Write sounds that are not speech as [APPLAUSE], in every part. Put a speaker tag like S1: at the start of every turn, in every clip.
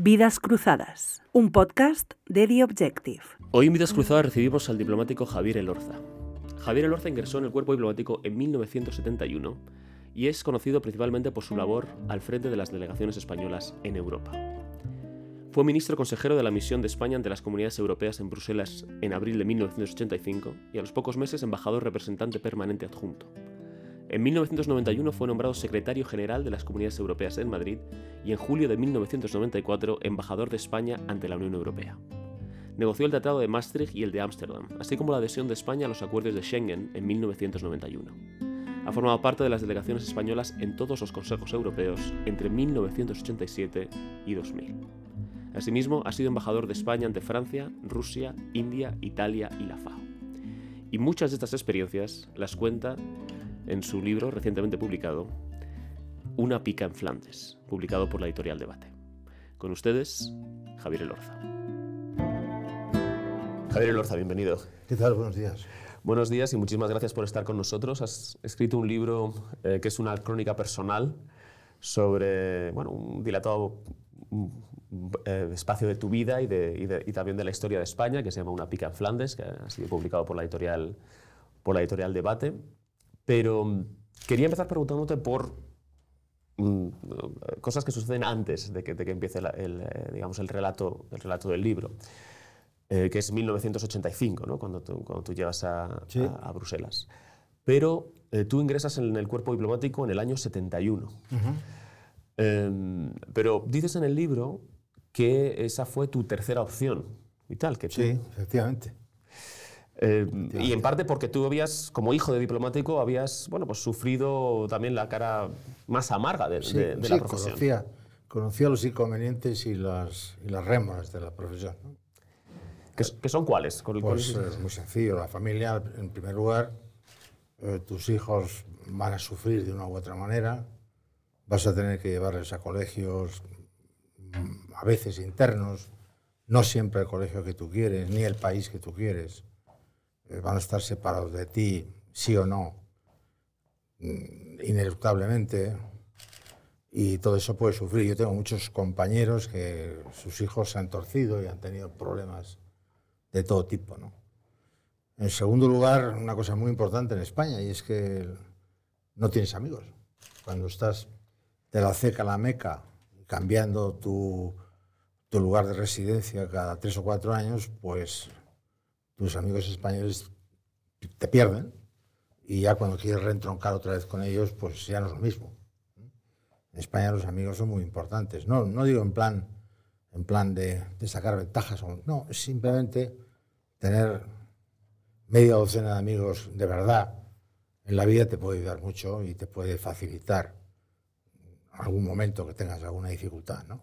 S1: Vidas Cruzadas, un podcast de The Objective.
S2: Hoy en Vidas Cruzadas recibimos al diplomático Javier Elorza. Javier Elorza ingresó en el cuerpo diplomático en 1971 y es conocido principalmente por su labor al frente de las delegaciones españolas en Europa. Fue ministro consejero de la misión de España ante las comunidades europeas en Bruselas en abril de 1985 y a los pocos meses embajador representante permanente adjunto. En 1991 fue nombrado secretario general de las Comunidades Europeas en Madrid y en julio de 1994 embajador de España ante la Unión Europea. Negoció el Tratado de Maastricht y el de Ámsterdam, así como la adhesión de España a los acuerdos de Schengen en 1991. Ha formado parte de las delegaciones españolas en todos los consejos europeos entre 1987 y 2000. Asimismo, ha sido embajador de España ante Francia, Rusia, India, Italia y la FAO. Y muchas de estas experiencias las cuenta en su libro recientemente publicado, Una pica en Flandes, publicado por la editorial Debate. Con ustedes, Javier Elorza. Javier Elorza, bienvenido.
S3: ¿Qué tal? Buenos días.
S2: Buenos días y muchísimas gracias por estar con nosotros. Has escrito un libro eh, que es una crónica personal sobre bueno, un dilatado eh, espacio de tu vida y, de, y, también de la historia de España, que se llama Una pica en Flandes, que ha sido publicado por la editorial, por la editorial Debate. Pero mm, quería empezar preguntándote por mm, cosas que suceden antes de que, de que empiece el, eh, digamos, el, relato, el relato del libro, eh, que es 1985, ¿no? cuando, tú, cuando tú llegas a, a, Bruselas. Pero eh, tú ingresas en el cuerpo diplomático en el año 71. Em, pero dices en el libro que esa fue tu tercera opción y tal. Que
S3: sí, efectivamente.
S2: Eh, y en parte porque tú habías, como hijo de diplomático, habías bueno, pues sufrido también la cara más amarga de, la profesión.
S3: Conocía, conocía los inconvenientes y las, y las rémoras de la profesión.
S2: ¿Qué, son cuáles?
S3: Pues es muy sencillo. La familia, en primer lugar, eh, tus hijos van a sufrir de una u otra manera. Vas a tener que llevarles a colegios, mm, a veces internos, no siempre el colegio que tú quieres, ni el país que tú quieres eh, van a estar separados de ti, sí o no, mm, ineluctablemente, y todo eso puede sufrir. Yo tengo muchos compañeros que sus hijos se han torcido y han tenido problemas de todo tipo. ¿no? En segundo lugar, una cosa muy importante en España, y es que no tienes amigos. Cuando estás de la ceca a la meca, cambiando tu, tu lugar de residencia cada tres o cuatro años, pues tus amigos españoles te pierden y ya cuando quieres reentroncar otra vez con ellos, pues ya no es lo mismo. En España los amigos son muy importantes. No, no digo en plan, en plan de, de sacar ventajas, no, es simplemente tener media docena de amigos de verdad en la vida te puede ayudar mucho y te puede facilitar algún momento que tengas alguna dificultad, ¿no?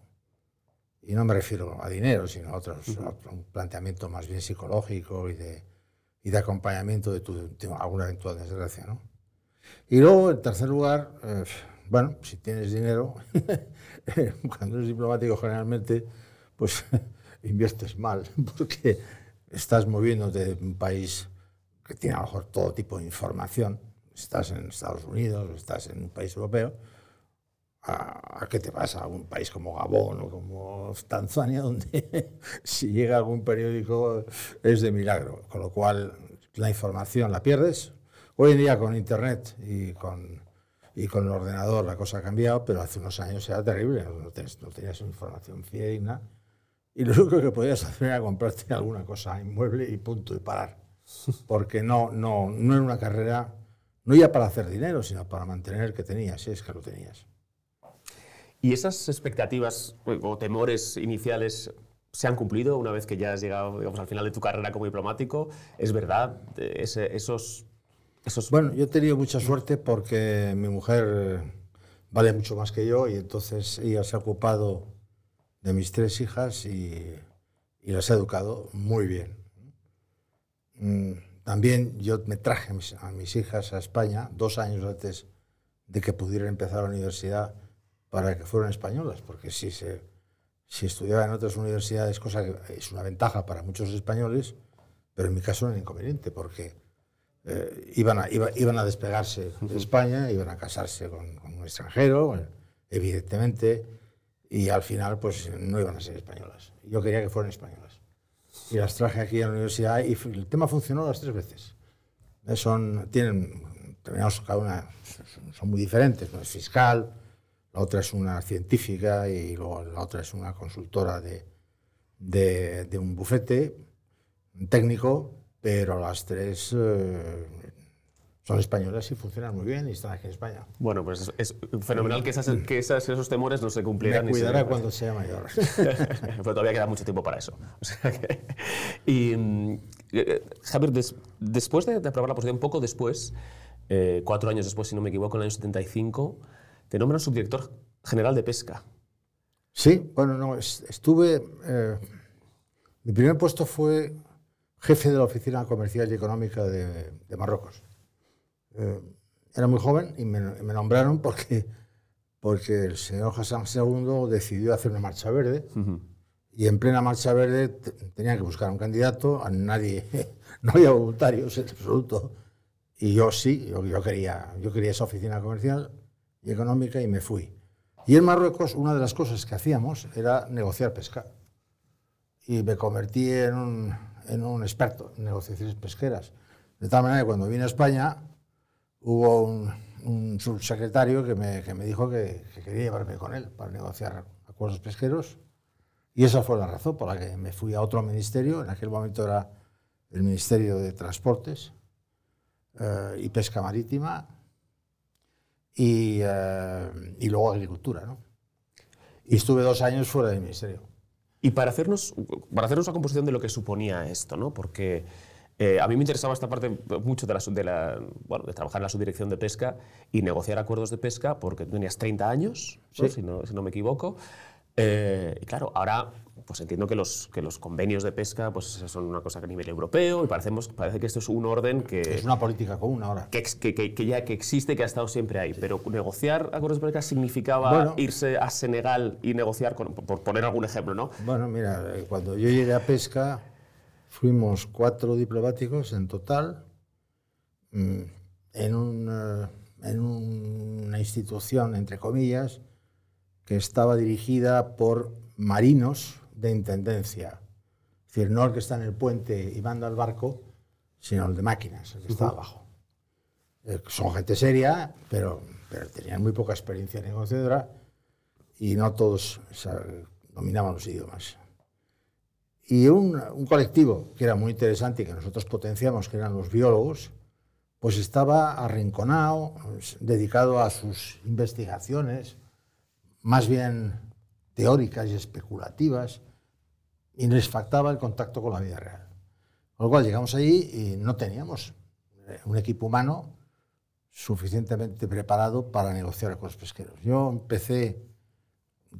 S3: Y no me refiero a dinero, sino a, otros, un planteamiento más bien psicológico y de, y de acompañamiento de, tu, alguna eventual desgracia. ¿no? Y luego, en tercer lugar, eh, bueno, si tienes dinero, [LAUGHS] cuando eres diplomático generalmente, pues [LAUGHS] inviertes mal, [LAUGHS] porque estás moviéndote de un país que tiene a lo mejor todo tipo de información, estás en Estados Unidos, estás en un país europeo, a, qué te pasa a un país como Gabón o como Tanzania, [LAUGHS] donde si llega algún periódico es de milagro, con lo cual la información la pierdes. Hoy en día con Internet y con, y con el ordenador la cosa ha cambiado, pero hace unos años era terrible, no, tenías información fidedigna y lo único que podías hacer era comprarte alguna cosa inmueble y punto, y parar. [LAUGHS] Porque no, no, no era una carrera, no ya para hacer dinero, sino para mantener el que tenías, si es que lo tenías.
S2: ¿Y esas expectativas o temores iniciales se han cumplido una vez que ya has llegado digamos, al final de tu carrera como diplomático? ¿Es verdad? esos, esos...
S3: Bueno, yo he tenido mucha suerte porque mi mujer vale mucho más que yo y entonces ella se ha ocupado de mis tres hijas y, y las ha educado muy bien. Mm, también yo me traje a mis hijas a España dos años antes de que pudieran empezar la universidad para que fueran españolas, porque si, se, si estudiaban en otras universidades, cosa que es una ventaja para muchos españoles, pero en mi caso era un inconveniente, porque eh, iban, a, iban a despegarse de España, iban a casarse con, un extranjero, evidentemente, y al final pues no iban a ser españolas. Yo quería que fueran españolas. Y las traje aquí a la universidad y el tema funcionó las tres veces. Eh, son, tienen, terminamos cada una, son muy diferentes, una es fiscal, la otra es una científica y luego la otra es una consultora de, de, de un bufete técnico, pero las tres eh, son españolas y funcionan muy bien y están aquí en España.
S2: Bueno, pues es, fenomenal que, esas, que esas, esos temores no se cumplieran.
S3: Me cuidará cuando sea mayor. [LAUGHS]
S2: Pero todavía queda mucho tiempo para eso. y, eh, Javier, después de, aprobar la posición, un poco después, eh, cuatro años después, si no me equivoco, en el año 75, te nombran subdirector general de pesca.
S3: Sí, bueno, no, estuve... Eh, mi primer puesto fue jefe de la Oficina Comercial y Económica de, de Marruecos. Eh, era muy joven y me, nombraron porque, porque el señor Hassan II decidió hacer una marcha verde y en plena marcha verde tenía que buscar un candidato, a nadie, [LAUGHS] no había voluntarios en absoluto. Y yo sí, yo, yo, quería, yo quería esa oficina comercial y económica y me fui. Y en Marruecos una de las cosas que hacíamos era negociar pesca. Y me convertí en un, en un experto en negociaciones pesqueras. De tal manera que cuando vine a España hubo un, subsecretario que me, que me dijo que, quería llevarme con él para negociar acuerdos pesqueros. Y esa fue la razón por la que me fui a otro ministerio. En aquel momento era el Ministerio de Transportes eh, y Pesca Marítima y, eh, y luego Agricultura. ¿no? Y estuve dos años fuera del ministerio.
S2: Y para hacernos, para hacernos una composición de lo que suponía esto, ¿no? porque eh, a mí me interesaba esta parte mucho de, la, de, la, bueno, de, trabajar en la subdirección de pesca y negociar acuerdos de pesca, porque tú tenías 30 años, si, no, si, no, me equivoco. Eh, y claro, ahora pues entiendo que los, que los convenios de pesca pues, son una cosa que a nivel europeo y parecemos, parece que esto es un orden que...
S3: Es una política común ahora.
S2: Que, que, que ya que existe, que ha estado siempre ahí. Pero negociar acuerdos de pesca significaba irse a Senegal y negociar, con, por poner algún ejemplo, ¿no?
S3: Bueno, mira, eh, cuando yo llegué a pesca Fuimos cuatro diplomáticos en total mm, en una, en una institución, entre comillas, que estaba dirigida por marinos de intendencia. Es decir, no el que está en el puente y manda el barco, sino el de máquinas, el que está abajo. Eh, son gente seria, pero, pero, tenían muy poca experiencia negociadora y no todos dominaban los idiomas. Y un, un, colectivo que era muy interesante y que nosotros potenciamos, que eran los biólogos, pues estaba arrinconado, dedicado a sus investigaciones, más bien teóricas y especulativas, y les faltaba el contacto con la vida real. Con lo cual llegamos allí y no teníamos eh, un equipo humano suficientemente preparado para negociar con los pesqueros. Yo empecé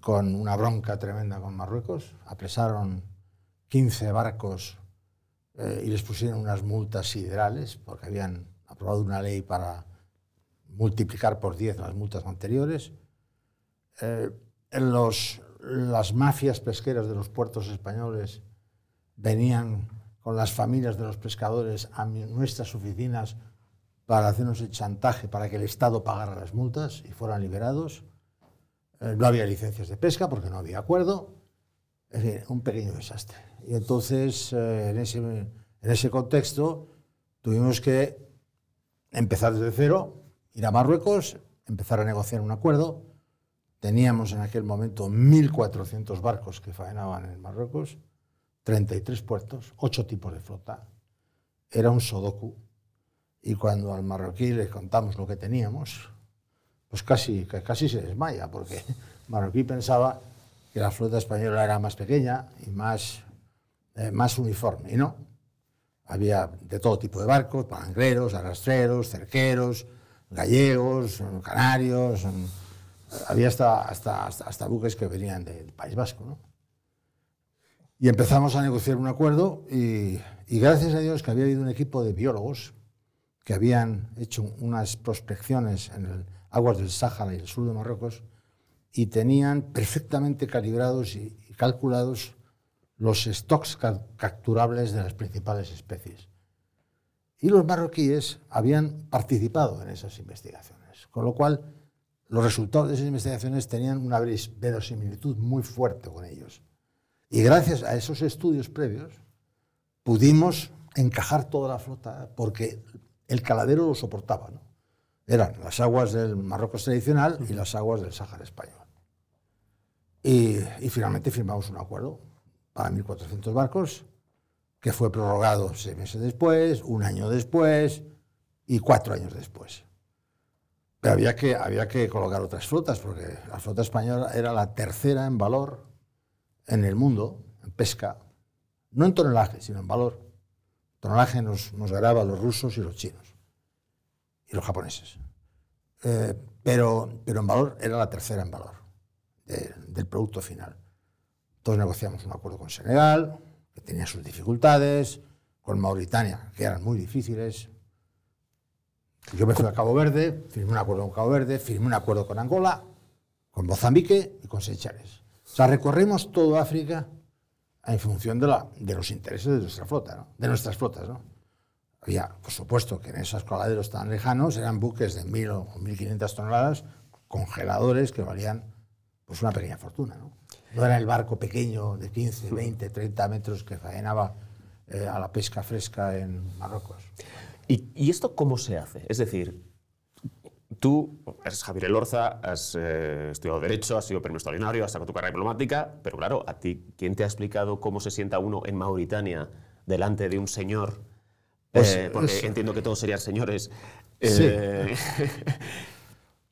S3: con una bronca tremenda con Marruecos, apresaron 15 barcos eh, y les pusieron unas multas siderales, porque habían aprobado una ley para multiplicar por 10 las multas anteriores. Eh, las mafias pesqueras de los puertos españoles venían con las familias de los pescadores a nuestras oficinas para hacernos el chantaje para que el Estado pagara las multas y fueran liberados. Eh, no había licencias de pesca porque no había acuerdo. Es decir, un pequeño desastre. Y entonces, eh, en, ese, en ese contexto, tuvimos que empezar desde cero, ir a Marruecos, empezar a negociar un acuerdo. Teníamos en aquel momento 1.400 barcos que faenaban en Marruecos, 33 puertos, 8 tipos de flota. Era un sodoku. Y cuando al marroquí le contamos lo que teníamos, pues casi, casi se desmaya, porque el marroquí pensaba que la flota española era más pequeña y más eh, más uniforme. Y no, había de todo tipo de barcos, palangreros, arrastreros, cerqueros, gallegos, canarios, había hasta, hasta, hasta, buques que venían del País Vasco. ¿no? Y empezamos a negociar un acuerdo y, gracias a Dios que había habido un equipo de biólogos que habían hecho unas prospecciones en el aguas del Sáhara y el sur de Marruecos y tenían perfectamente calibrados y calculados los stocks capturables de las principales especies. Y los marroquíes habían participado en esas investigaciones, con lo cual los resultados de esas investigaciones tenían una verosimilitud muy fuerte con ellos. Y gracias a esos estudios previos pudimos encajar toda la flota porque el caladero lo soportaba. ¿no? Eran las aguas del Marruecos tradicional y las aguas del Sáhara español. Y, y finalmente firmamos un acuerdo para 1.400 barcos que fue prorrogado seis meses después, un año después y cuatro años después. Había que, había que colocar otras flotas, porque la flota española era la tercera en valor en el mundo, en pesca, no en tonelaje, sino en valor. Tonelaje nos, nos ganaba los rusos y los chinos, y los japoneses. Eh, pero, pero en valor era la tercera en valor del producto final. Entonces negociamos un acuerdo con Senegal, que tenía sus dificultades, con Mauritania, que eran muy difíciles. Yo me fui a Cabo Verde, firmé un acuerdo con Cabo Verde, firmé un acuerdo con Angola, con Mozambique y con Seychelles. O sea, recorrimos toda África en función de, la, de los intereses de nuestra flota, ¿no? de nuestras flotas. ¿no? Había, por supuesto, que en esos coladeros tan lejanos eran buques de 1.000 o 1.500 toneladas, congeladores que valían pues, una pequeña fortuna. ¿no? No era el barco pequeño de 15, 20, 30 metros que faenaba eh, a la pesca fresca en Marruecos.
S2: ¿Y, ¿Y, esto cómo se hace? Es decir, tú eres Javier Elorza, has eh, estudiado Derecho, has sido premio extraordinario, has sacado tu carrera diplomática, pero claro, a ti, ¿quién te ha explicado cómo se sienta uno en Mauritania delante de un señor? Pues, eh, porque pues, entiendo que todos serían señores.
S3: Sí.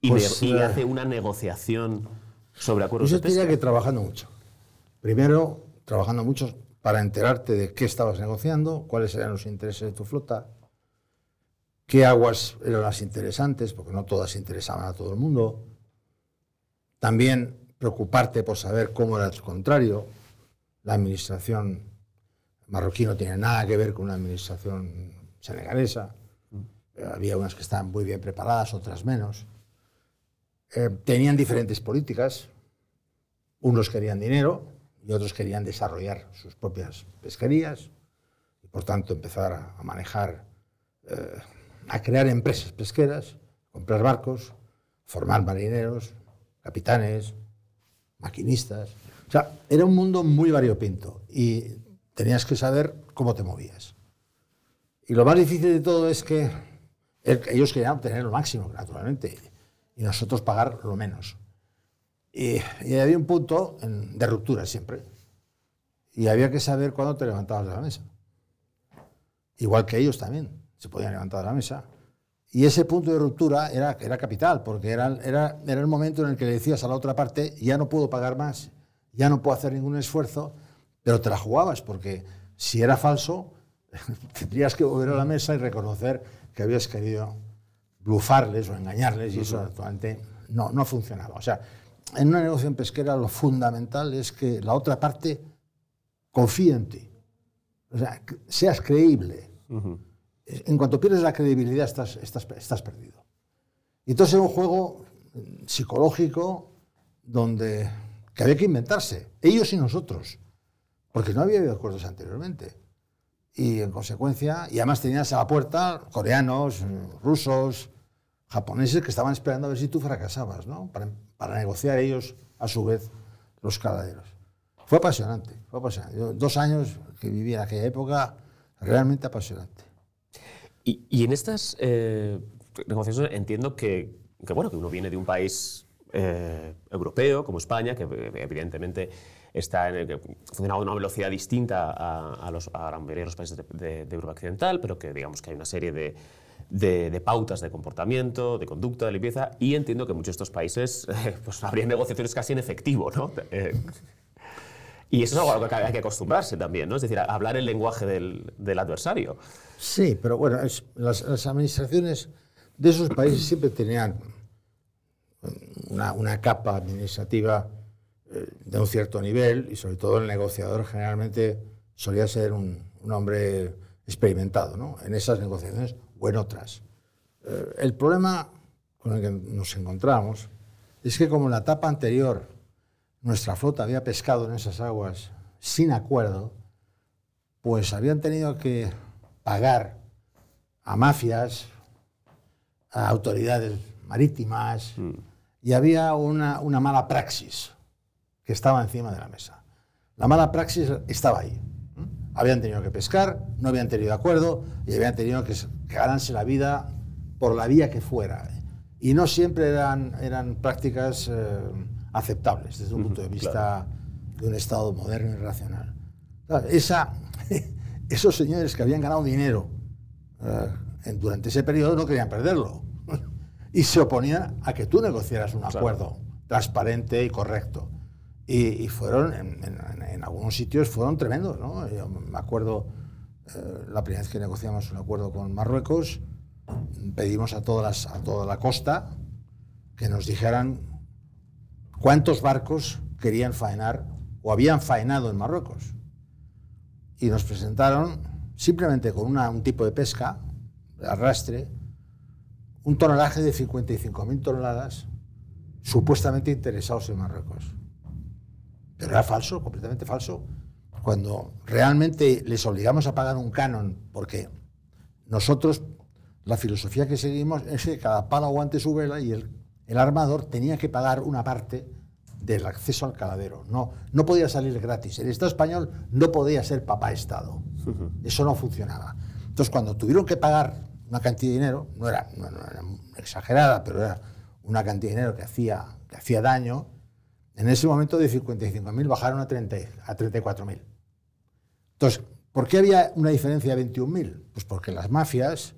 S2: y, pues, y hace una negociación sobre acuerdos
S3: Yo
S2: de pesca.
S3: diría que trabajando mucho. Primero, trabajando mucho para enterarte de qué estabas negociando, cuáles eran los intereses de tu flota, qué aguas eran las interesantes, porque no todas interesaban a todo el mundo. También preocuparte por saber cómo era el contrario. La administración marroquí no tiene nada que ver con una administración senegalesa. Había unas que estaban muy bien preparadas, otras menos. Eh, tenían diferentes políticas. Unos querían dinero y otros querían desarrollar sus propias pesquerías y, por tanto, empezar a, a manejar, eh, a crear empresas pesqueras, comprar barcos, formar marineros, capitanes, maquinistas. O sea, era un mundo muy variopinto y tenías que saber cómo te movías. Y lo más difícil de todo es que ellos querían obtener lo máximo, naturalmente y nosotros pagar lo menos. Y, y había un punto de ruptura siempre. Y había que saber cuándo te levantabas de la mesa. Igual que ellos también se podían levantar de la mesa. Y ese punto de ruptura era, era capital, porque era, era, era el momento en el que le decías a la otra parte, ya no puedo pagar más, ya no puedo hacer ningún esfuerzo, pero te la jugabas, porque si era falso, [LAUGHS] tendrías que volver a la mesa y reconocer que habías querido blufarles o engañarles y eso actualmente no, no funcionaba. O sea, en una negociación pesquera lo fundamental es que la otra parte confíe en ti. O sea, seas creíble. En cuanto pierdes la credibilidad estás, perdido. Y entonces es un juego psicológico donde que había que inventarse, ellos y nosotros, porque no había habido acuerdos anteriormente. Y en consecuencia, y además tenías a la puerta coreanos, rusos, japoneses que estaban esperando a ver si tú fracasabas, ¿no? Para, negociar ellos, a su vez, los caladeros. Fue apasionante, fue apasionante. Dos años que viví en aquella época, realmente apasionante.
S2: Y, y en estas eh, negociaciones entiendo que, bueno, que uno viene de un país eh, europeo como España, que evidentemente está en a una velocidad distinta a, los, a la mayoría de los países de, de, Europa Occidental, pero que digamos que hay una serie de, de, pautas de comportamiento, de conducta, de limpieza, y entiendo que muchos de estos países eh, [LAUGHS] pues, negociaciones casi en efectivo, ¿no? Eh, y eso es algo a lo que hay que acostumbrarse también, ¿no? Es decir, a hablar el lenguaje del, del adversario.
S3: Sí, pero bueno, es, las, las, administraciones de esos países [CLEARS THROAT] siempre tenían una, una capa administrativa eh, de un cierto nivel y sobre todo el negociador generalmente solía ser un, un hombre experimentado ¿no? en esas negociaciones o en otras. Eh, el problema con el que nos encontramos es que como en la etapa anterior nuestra flota había pescado en esas aguas sin acuerdo, pues habían tenido que pagar a mafias, a autoridades marítimas, mm. y había una, una mala praxis que estaba encima de la mesa. La mala praxis estaba ahí. Habían tenido que pescar, no habían tenido acuerdo y habían tenido que, ganarse la vida por la vía que fuera. Y no siempre eran, eran prácticas eh, aceptables desde un punto de vista de un Estado moderno y racional. esa, [LAUGHS] esos señores que habían ganado dinero eh, durante ese periodo no querían perderlo. [LAUGHS] y se oponían a que tú negociaras un acuerdo transparente y correcto. Y, fueron, en, algunos sitios fueron tremendos, ¿no? Yo me acuerdo, eh, la primera vez que negociamos un acuerdo con Marruecos, pedimos a, todas a toda la costa que nos dijeran cuántos barcos querían faenar o habían faenado en Marruecos. Y nos presentaron, simplemente con un tipo de pesca, arrastre, un tonelaje de 55.000 toneladas supuestamente interesados en Marruecos. Pero era falso, completamente falso. Cuando realmente les obligamos a pagar un canon, porque nosotros, la filosofía que seguimos es que cada palo aguante su vela y el armador tenía que pagar una parte del acceso al caladero. No, no podía salir gratis. El Estado español no podía ser papá Estado. Eso no funcionaba. Entonces, cuando tuvieron que pagar una cantidad de dinero, no era, no, era exagerada, pero era una cantidad de dinero que hacía, que hacía daño, en ese momento de 55.000 bajaron a, 30, a 34.000. Entonces, ¿por qué había una diferencia de 21.000? Pues porque las mafias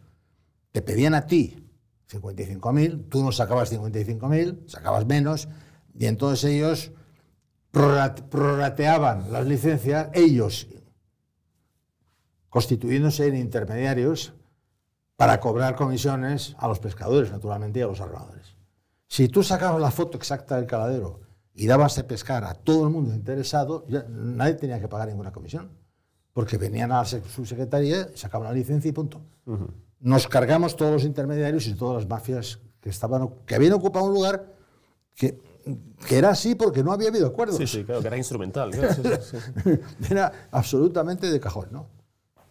S3: te pedían a ti 55.000, tú no sacabas 55.000, sacabas menos, y entonces ellos prorrateaban las licencias, ellos constituyéndose en intermediarios para cobrar comisiones a los pescadores, naturalmente, y a los armadores. Si tú sacabas la foto exacta del caladero y dabas a pescar a todo el mundo interesado, nadie tenía que pagar ninguna comisión, porque venían a la subsecretaría, sacaban la licencia y punto. Nos cargamos todos los intermediarios y todas las mafias que, estaban, que habían ocupado un lugar que, que era así porque no había habido acuerdos.
S2: Sí, sí, claro, que era instrumental. [LAUGHS]
S3: era absolutamente de cajón, ¿no?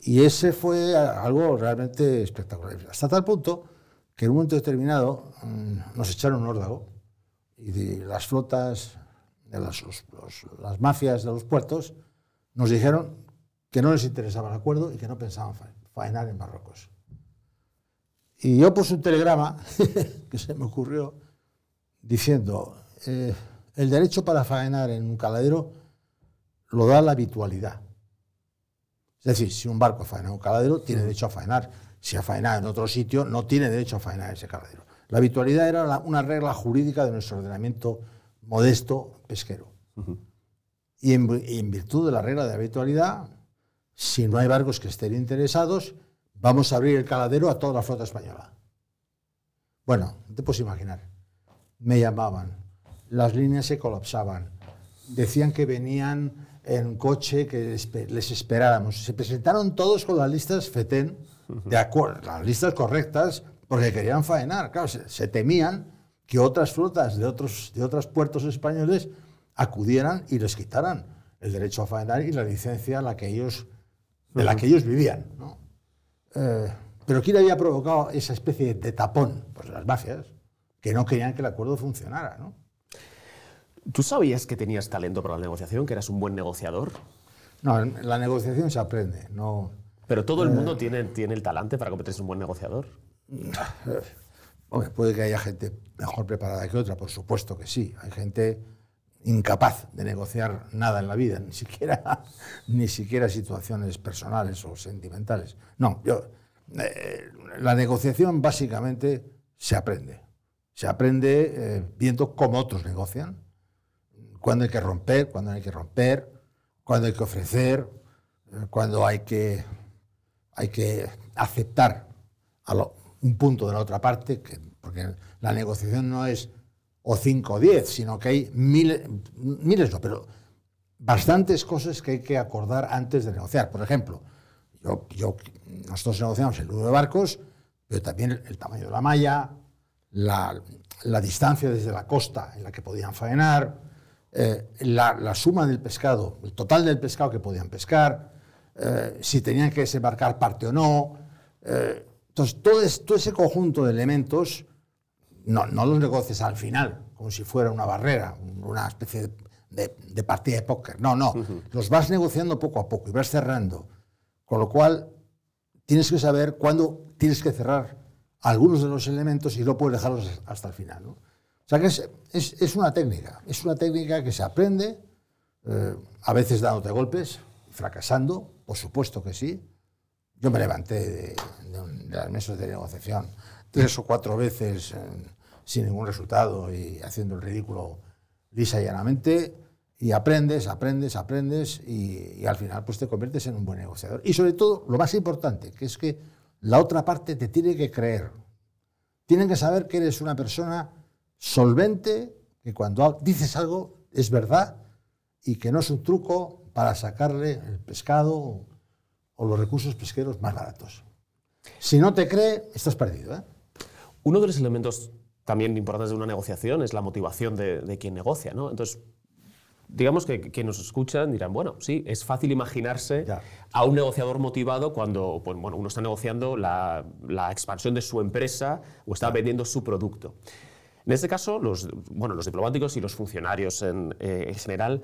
S3: Y ese fue algo realmente espectacular. Hasta tal punto que en un momento determinado mm, nos echaron un órdago y las flotas, de las, las mafias de los puertos, nos dijeron que no les interesaba el acuerdo y que no pensaban faenar en Marruecos. Y yo puse un telegrama [LAUGHS] que se me ocurrió diciendo, eh, el derecho para faenar en un caladero lo da la habitualidad. Es decir, si un barco faena en un caladero, tiene derecho a faenar. Si ha faenado en otro sitio, no tiene derecho a faenar en ese caladero. La habitualidad era una regla jurídica de nuestro ordenamiento modesto pesquero. y, en, virtud de la regla de habitualidad, si no hay barcos que estén interesados, vamos a abrir el caladero a toda la flota española. Bueno, te puedes imaginar. Me llamaban, las líneas se colapsaban, decían que venían en coche, que les esperáramos. Se presentaron todos con las listas FETEN, de acuerdo, las listas correctas, porque querían faenar. Claro, se, temían que otras flotas de otros, de otros puertos españoles acudieran y les quitaran el derecho a faenar y la licencia la que ellos, de la que ellos vivían. Eh, pero ¿quién había provocado esa especie de tapón? Pues las mafias, que no querían que el acuerdo funcionara. ¿no?
S2: ¿Tú sabías que tenías talento para la negociación, que eras un buen negociador?
S3: No, la negociación se aprende. No,
S2: Pero todo el mundo eh, tiene, tiene el talante para convertirse en un buen negociador.
S3: puede que haya gente mejor preparada que otra, por supuesto que sí. Hay gente incapaz de negociar nada en la vida, ni siquiera, [LAUGHS] ni siquiera situaciones personales o sentimentales. No, yo, eh, la negociación básicamente se aprende. Se aprende eh, viendo cómo otros negocian, cuándo hay que romper, cuándo hay que romper, cuándo hay que ofrecer, eh, cuándo hay que, hay que aceptar a lo, un punto de la otra parte, que, porque la negociación no es o 5 o 10, sino que hay miles, miles no, pero bastantes cosas que hay que acordar antes de negociar. Por ejemplo, yo, nosotros negociamos el número de barcos, pero también el, tamaño de la malla, la, la, distancia desde la costa en la que podían faenar, eh, la, la, suma del pescado, el total del pescado que podían pescar, eh, si tenían que desembarcar parte o no. Eh, entonces, todo, ese conjunto de elementos no, no los negocias al final, como si fuera una barrera, una especie de, de partida de póker. No, no, los vas negociando poco a poco y vas cerrando. Con lo cual, tienes que saber cuándo tienes que cerrar algunos de los elementos y no puedes dejarlos hasta el final. ¿no? O sea que es, es, es, una técnica, es una técnica que se aprende, eh, a veces dándote golpes, fracasando, por supuesto que sí. Yo me levanté de, las mesas de negociación tres o cuatro veces eh, sin ningún resultado y haciendo el ridículo lisa y llanamente y aprendes, aprendes, aprendes y, y, al final pues te conviertes en un buen negociador. Y sobre todo, lo más importante, que es que la otra parte te tiene que creer. Tienen que saber que eres una persona solvente, que cuando dices algo es verdad y que no es un truco para sacarle el pescado o los recursos pesqueros más baratos. Si no te cree, estás perdido. ¿eh?
S2: Uno de los elementos también importantes de una negociación es la motivación de, de quien negocia. ¿no? Entonces, digamos que quienes nos escuchan dirán, bueno, sí, es fácil imaginarse ya. a un negociador motivado cuando pues, bueno, uno está negociando la, la, expansión de su empresa o está ya. vendiendo su producto. En este caso, los, bueno, los diplomáticos y los funcionarios en, eh, en general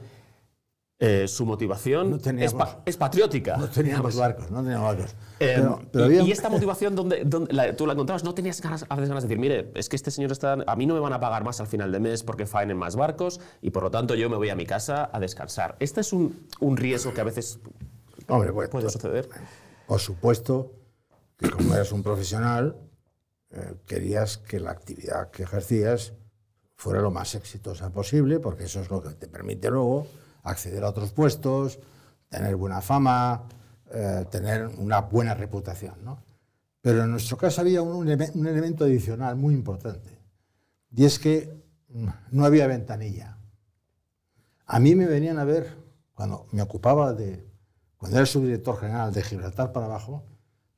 S2: eh, su motivación
S3: no
S2: es, pa es, patriótica.
S3: No teníamos barcos, no teníamos barcos.
S2: Eh, pero, pero y, había... y, esta motivación, donde, donde la, tú la encontrabas, no tenías ganas, a veces ganas de decir, mire, es que este señor está, a mí no me van a pagar más al final de mes porque faenen más barcos y por lo tanto yo me voy a mi casa a descansar. Este es un, un riesgo que a veces
S3: Hombre, pues,
S2: puede suceder.
S3: Por supuesto que como eres un profesional, eh, querías que la actividad que ejercías fuera lo más exitosa posible, porque eso es lo que te permite luego acceder a otros puestos, tener buena fama, eh, tener una buena reputación. ¿no? Pero en nuestro caso había un, un, elemento adicional muy importante, y es que mm, no había ventanilla. A mí me venían a ver, cuando me ocupaba de, cuando era subdirector general de Gibraltar para abajo,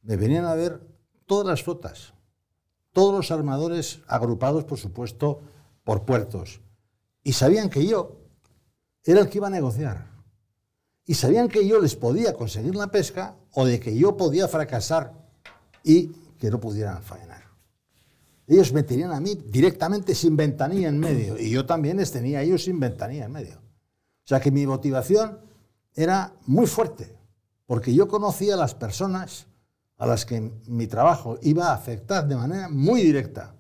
S3: me venían a ver todas las flotas, todos los armadores agrupados, por supuesto, por puertos. Y sabían que yo, era el que iba a negociar. Y sabían que yo les podía conseguir la pesca o de que yo podía fracasar y que no pudieran faenar. Ellos me tenían a mí directamente sin ventanilla en medio y yo también les tenía a ellos sin ventanilla en medio. O sea que mi motivación era muy fuerte, porque yo conocía a las personas a las que mi trabajo iba a afectar de manera muy directa.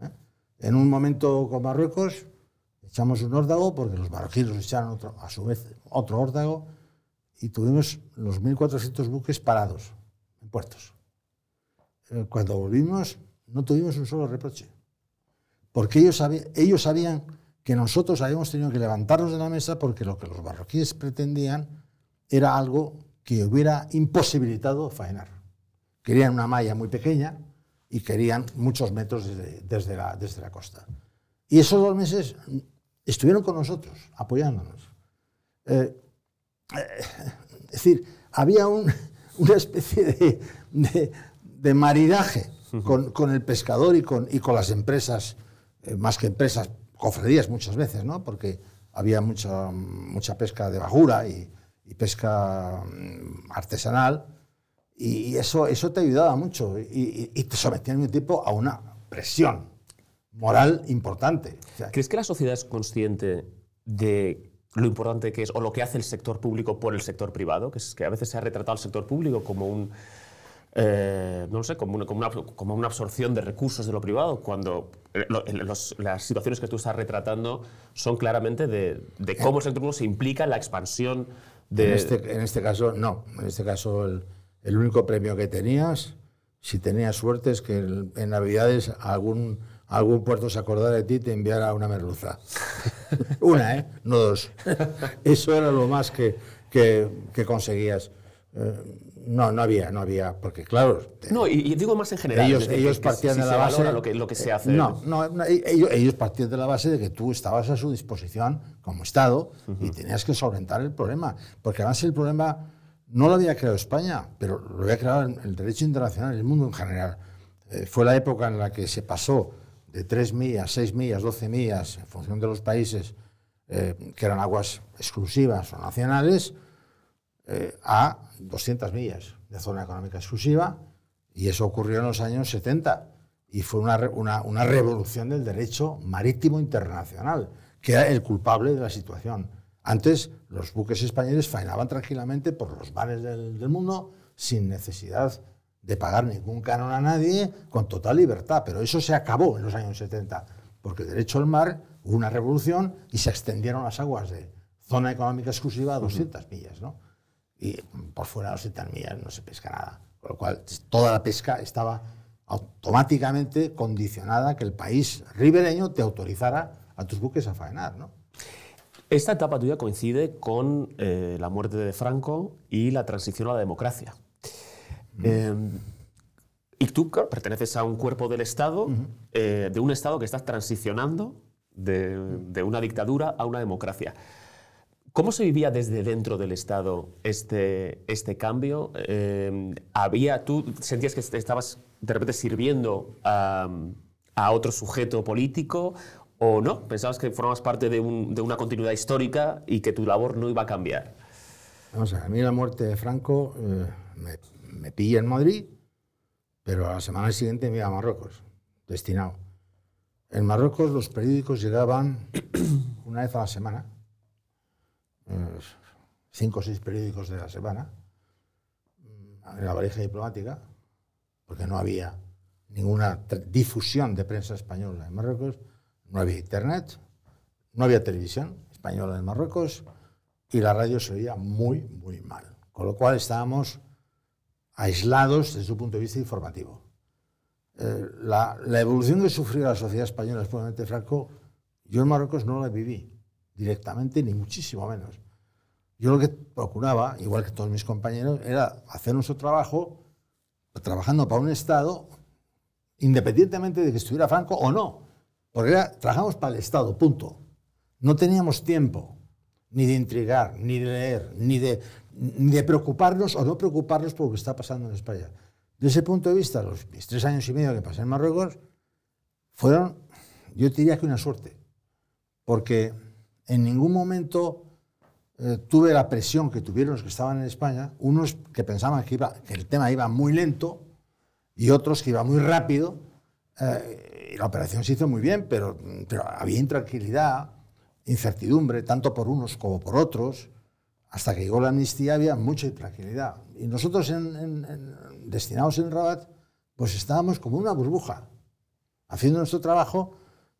S3: ¿eh? En un momento con Marruecos, echamos un órdago porque los marroquíes echaron a su vez otro órdago y tuvimos los 1.400 buques parados en puertos. Eh, cuando volvimos no tuvimos un solo reproche, porque ellos, sabían, ellos sabían que nosotros habíamos tenido que levantarnos de la mesa porque lo que los marroquíes pretendían era algo que hubiera imposibilitado faenar. Querían una malla muy pequeña y querían muchos metros desde, desde, la, desde la costa. Y esos dos meses estuvieron con nosotros, apoyándonos. Eh, es decir, había un, [LAUGHS] una especie de, de, de maridaje con, con, el pescador y con, y con las empresas, eh, más que empresas, cofradías muchas veces, ¿no? porque había mucha, mucha pesca de bajura y, y pesca mm, artesanal, y eso, eso te ayudaba mucho y, y te sometía en un tiempo a una presión moral importante.
S2: O sea, ¿Crees que la sociedad es consciente de lo importante que es o lo que hace el sector público por el sector privado? Que es que a veces se ha retratado al sector público como un... Eh, no sé, como una, como, una, como una, absorción de recursos de lo privado, cuando lo, los, las situaciones que tú estás retratando son claramente de, de cómo el sector público se implica en la expansión de...
S3: En este, en este caso, no. En este caso, el, el, único premio que tenías, si tenías suerte, es que en Navidades algún algún puerto se acordara de ti y te enviara una merluza. [LAUGHS] una, ¿eh? No dos. [LAUGHS] Eso era lo más que, que, que conseguías. Eh, no, no había, no había, porque claro...
S2: No, y, y digo más en general.
S3: Ellos, ellos
S2: que,
S3: partían
S2: que
S3: de la base...
S2: Lo que, lo que se hace.
S3: No, no, no ellos, ellos, partían de la base de que tú estabas a su disposición como Estado uh -huh. y tenías que solventar el problema. Porque además el problema no lo había creado España, pero lo había creado el derecho internacional, el mundo en general. Eh, fue la época en la que se pasó de 3 millas, 6 millas, 12 millas, en función de los países, eh, que eran aguas exclusivas o nacionales, eh, a 200 millas de zona económica exclusiva, y eso ocurrió en los años 70. y fue una, una, una, revolución del derecho marítimo internacional, que era el culpable de la situación. Antes los buques españoles faenaban tranquilamente por los mares del, del mundo sin necesidad de pagar ningún canon a nadie, con total libertad, pero eso se acabó en los años 70, porque el derecho al mar hubo una revolución y se extendieron las aguas de zona económica exclusiva a 200 millas, ¿no? Y por fuera de 200 millas no se pesca nada, con lo cual toda la pesca estaba automáticamente condicionada a que el país ribereño te autorizara a tus buques a faenar, ¿no?
S2: Esta etapa tuya coincide con eh, la muerte de Franco y la transición a la democracia. Eh, y tú perteneces a un cuerpo del Estado, eh, de un Estado que está transicionando de, de, una dictadura a una democracia. ¿Cómo se vivía desde dentro del Estado este, este cambio? Eh, ¿había, ¿Tú sentías que estabas de repente sirviendo a, a otro sujeto político o no? ¿Pensabas que formabas parte de, un, de, una continuidad histórica y que tu labor no iba a cambiar?
S3: Vamos a ver, a mí la muerte de Franco eh, me, me pilla en Madrid, pero a la semana siguiente me iba a Marruecos, destinado. En Marruecos los periódicos llegaban [COUGHS] una vez a la semana, eh, cinco o seis periódicos de la semana, en la valija diplomática, porque no había ninguna difusión de prensa española en Marruecos, no había internet, no había televisión española en Marruecos y la radio se oía muy, muy mal. Con lo cual estábamos aislados desde su punto de vista informativo. Eh, la, evolución que sufrió la sociedad española después de Franco, yo en Marruecos no la viví directamente, ni muchísimo menos. Yo lo que procuraba, igual que todos mis compañeros, era hacer nuestro trabajo trabajando para un Estado, independientemente de que estuviera Franco o no, porque era, trabajamos para el Estado, punto. No teníamos tiempo ni de intrigar, ni de leer, ni de, preocuparnos o no preocuparnos por lo que está pasando en España. Desde ese punto de vista, los mis tres años y medio que pasé en Marruecos fueron, yo diría que una suerte, porque en ningún momento eh, tuve la presión que tuvieron los que estaban en España, unos que pensaban que el tema iba muy lento y otros que iba muy rápido. Eh, y la operación se hizo muy bien, pero, pero había intranquilidad, incertidumbre, tanto por unos como por otros. Hasta que llegó la amnistía había mucha intranquilidad. Y nosotros, en, en, en, destinados en Rabat, pues estábamos como una burbuja, haciendo nuestro trabajo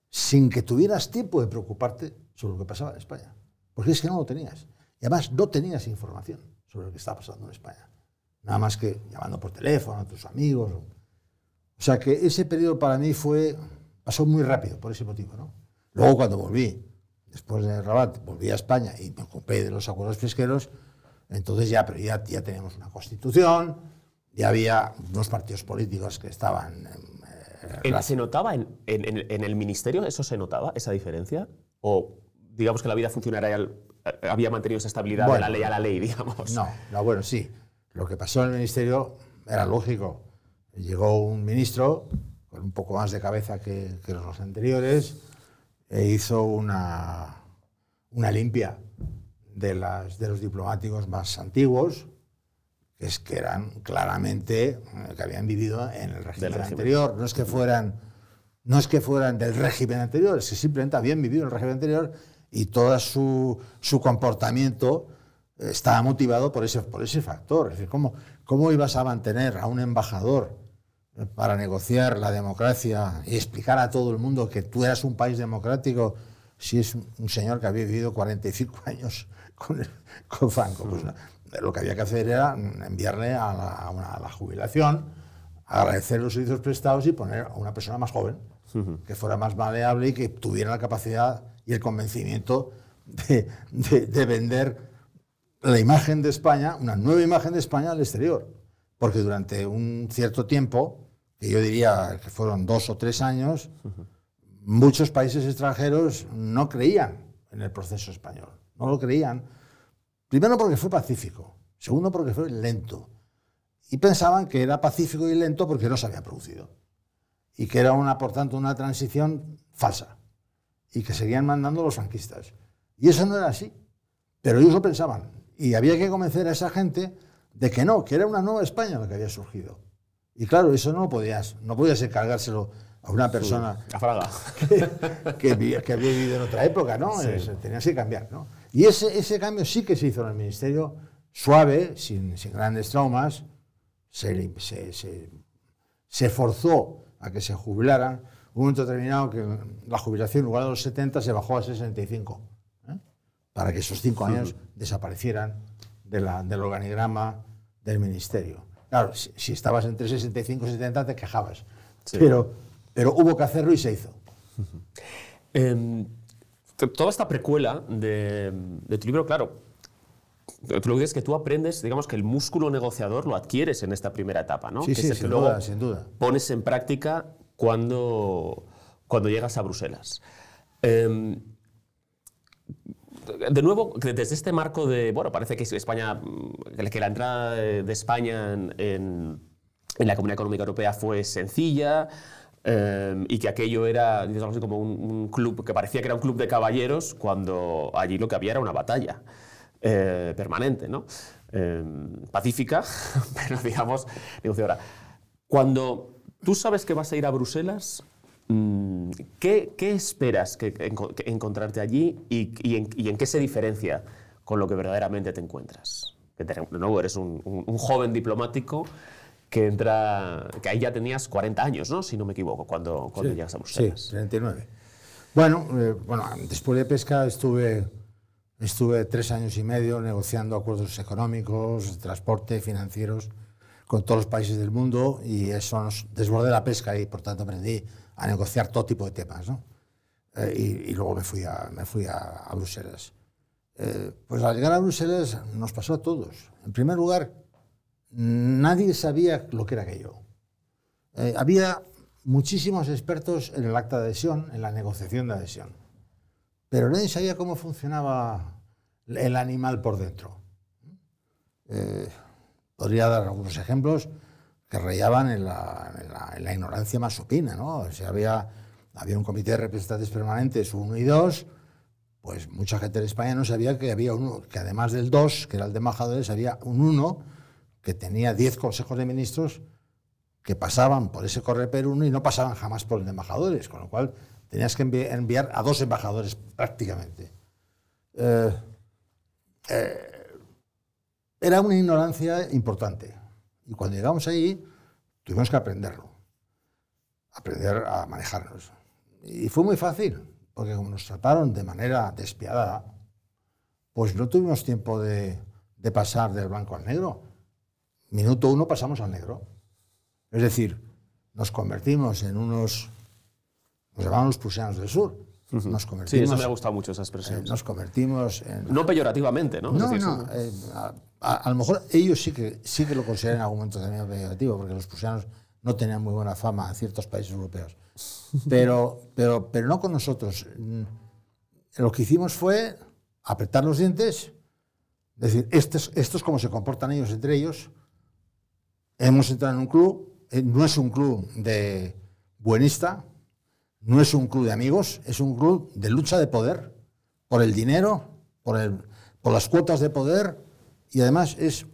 S3: sin que tuvieras tiempo de preocuparte sobre lo que pasaba en España. Porque es que no lo tenías. Y además no tenías información sobre lo que estaba pasando en España. Nada más que llamando por teléfono a tus amigos. O sea que ese periodo para mí fue, pasó muy rápido por ese motivo. ¿no? Luego cuando volví, después de Rabat, volví a España y me ocupé de los acuerdos pesqueros, entonces ya, pero ya, ya teníamos una constitución, ya había unos partidos políticos que estaban...
S2: Eh, ¿Se notaba en, en, en, el ministerio, eso se notaba, esa diferencia? ¿O digamos que la vida funcionaria había mantenido esa estabilidad bueno, de la ley a la ley, digamos?
S3: No, no, bueno, sí. Lo que pasó en el ministerio era lógico. Llegó un ministro con un poco más de cabeza que, que los anteriores e hizo una, una limpia de, las, de los diplomáticos más antiguos, que es que eran claramente que habían vivido en el régimen, anterior. No es que fueran no es que fueran del régimen anterior, es que simplemente habían vivido en el régimen anterior y todo su, su comportamiento estaba motivado por ese, por ese factor. Es decir, ¿cómo, ¿cómo ibas a mantener a un embajador para negociar la democracia y explicar a todo el mundo que tú eras un país democrático si es un señor que había vivido 45 [LAUGHS] años con, con Franco? Pues, lo que había que hacer era enviarle a la, a una, a la jubilación, agradecer los servicios prestados y poner a una persona más joven, uh -huh. que fuera más maleable y que tuviera la capacidad y el convencimiento de, de, de, vender la imagen de España, una nueva imagen de España al exterior. Porque durante un cierto tiempo, que yo diría que fueron dos o tres años, muchos países extranjeros no creían en el proceso español. No lo creían. Primero porque fue pacífico. Segundo porque fue lento. Y pensaban que era pacífico y lento porque no se había producido. Y que era, una, por tanto, una transición falsa y que seguían mandando los franquistas. Y eso no era así, pero ellos lo pensaban. Y había que convencer a esa gente de que no, que era una nueva España la que había surgido. Y claro, eso no podías, no podías encargárselo a una persona [LAUGHS] que, había vivido en otra época, ¿no? Es- tenías que cambiar, ¿no? Y ese, ese cambio sí que se hizo en el ministerio, suave, sin, sin grandes traumas, se, se, se- se forzó a que se jubilaran. Hubo un momento determinado que la jubilación, en lugar de los 70, se bajó a 65, ¿eh? para que esos cinco años desaparecieran de la- del organigrama del ministerio. Claro, si, si estabas entre 65 y 70 te quejabas, pero, pero hubo que hacerlo y se hizo. [LAUGHS]
S2: Em, toda esta precuela de, de tu libro, claro, tú lo que es que tú aprendes, digamos que el músculo negociador lo adquieres en esta primera etapa, ¿no?
S3: Sí,
S2: que
S3: sí,
S2: es el
S3: sin
S2: que luego
S3: duda, sin duda.
S2: pones en práctica cuando, cuando llegas a Bruselas. Em, de nuevo, desde este marco de, bueno, parece que España, mm, que la entrada de España en, la Comunidad Económica Europea fue sencilla eh, y que aquello era, algo así como un, club, que parecía que era un club de caballeros, cuando allí lo que había era una batalla eh, permanente, ¿no? Eh, pacífica, [LAUGHS] pero digamos, negociadora. Cuando tú sabes que vas a ir a Bruselas, ¿qué, qué esperas que, que encontrarte allí y, y en, y en qué se diferencia con lo que verdaderamente te encuentras? Que te- de nuevo eres un, un- un joven diplomático que entra, que ahí ya tenías 40 años, ¿no? Si no me equivoco, cuando, cuando llegas a Bruselas.
S3: Sí, 39. Bueno, eh, bueno, después de pesca estuve, estuve tres años y medio negociando acuerdos económicos, transporte, financieros con todos los países del mundo y eso nos desbordé la pesca y por tanto aprendí a negociar todo tipo de temas. ¿no? Eh, y, y luego me fui a, me fui a Bruselas. Eh, pues al llegar a Bruselas nos pasó a todos. En primer lugar, nadie sabía lo que era aquello. Eh, había muchísimos expertos en el acta de adhesión, en la negociación de adhesión, pero nadie sabía cómo funcionaba el animal por dentro. Eh, podría dar algunos ejemplos que rayaban en la, en la- ignorancia más supina. ¿no? O había, había un comité de representantes permanentes, uno y dos, pues mucha gente en España no sabía que había uno, que además del dos, que era el de embajadores, había un uno que tenía 10 consejos de ministros que pasaban por ese Correper 1 y no pasaban jamás por el de embajadores, con lo cual tenías que envi- enviar a dos embajadores prácticamente. Eh, eh, era una ignorancia importante. Y cuando llegamos allí, tuvimos que aprenderlo, aprender a manejarnos. Y fue muy fácil, porque como nos trataron de manera despiadada, pues no tuvimos tiempo de, de pasar del blanco al negro. Minuto uno pasamos al negro. Es decir, nos convertimos en unos, nos llamaban los prusianos del sur. Nos
S2: Sí,
S3: convertimos,
S2: eso me ha gustado mucho, esa
S3: eh,
S2: expresión.
S3: nos convertimos en...
S2: No peyorativamente, ¿no?
S3: No,
S2: decir,
S3: no, eh, a, a- a lo mejor ellos sí que, sí que lo consideran en algún momento también peyorativo, porque los prusianos no tenían muy buena fama en ciertos países europeos. Pero, pero, pero no con nosotros. Mm, Lo que hicimos fue apretar los dientes, decir, esto es, esto es como se comportan ellos entre ellos. Hemos entrado en un club, eh, no es un club de buenista, no es un club de amigos, es un club de lucha de poder por el dinero, por, el, por las cuotas de poder y además es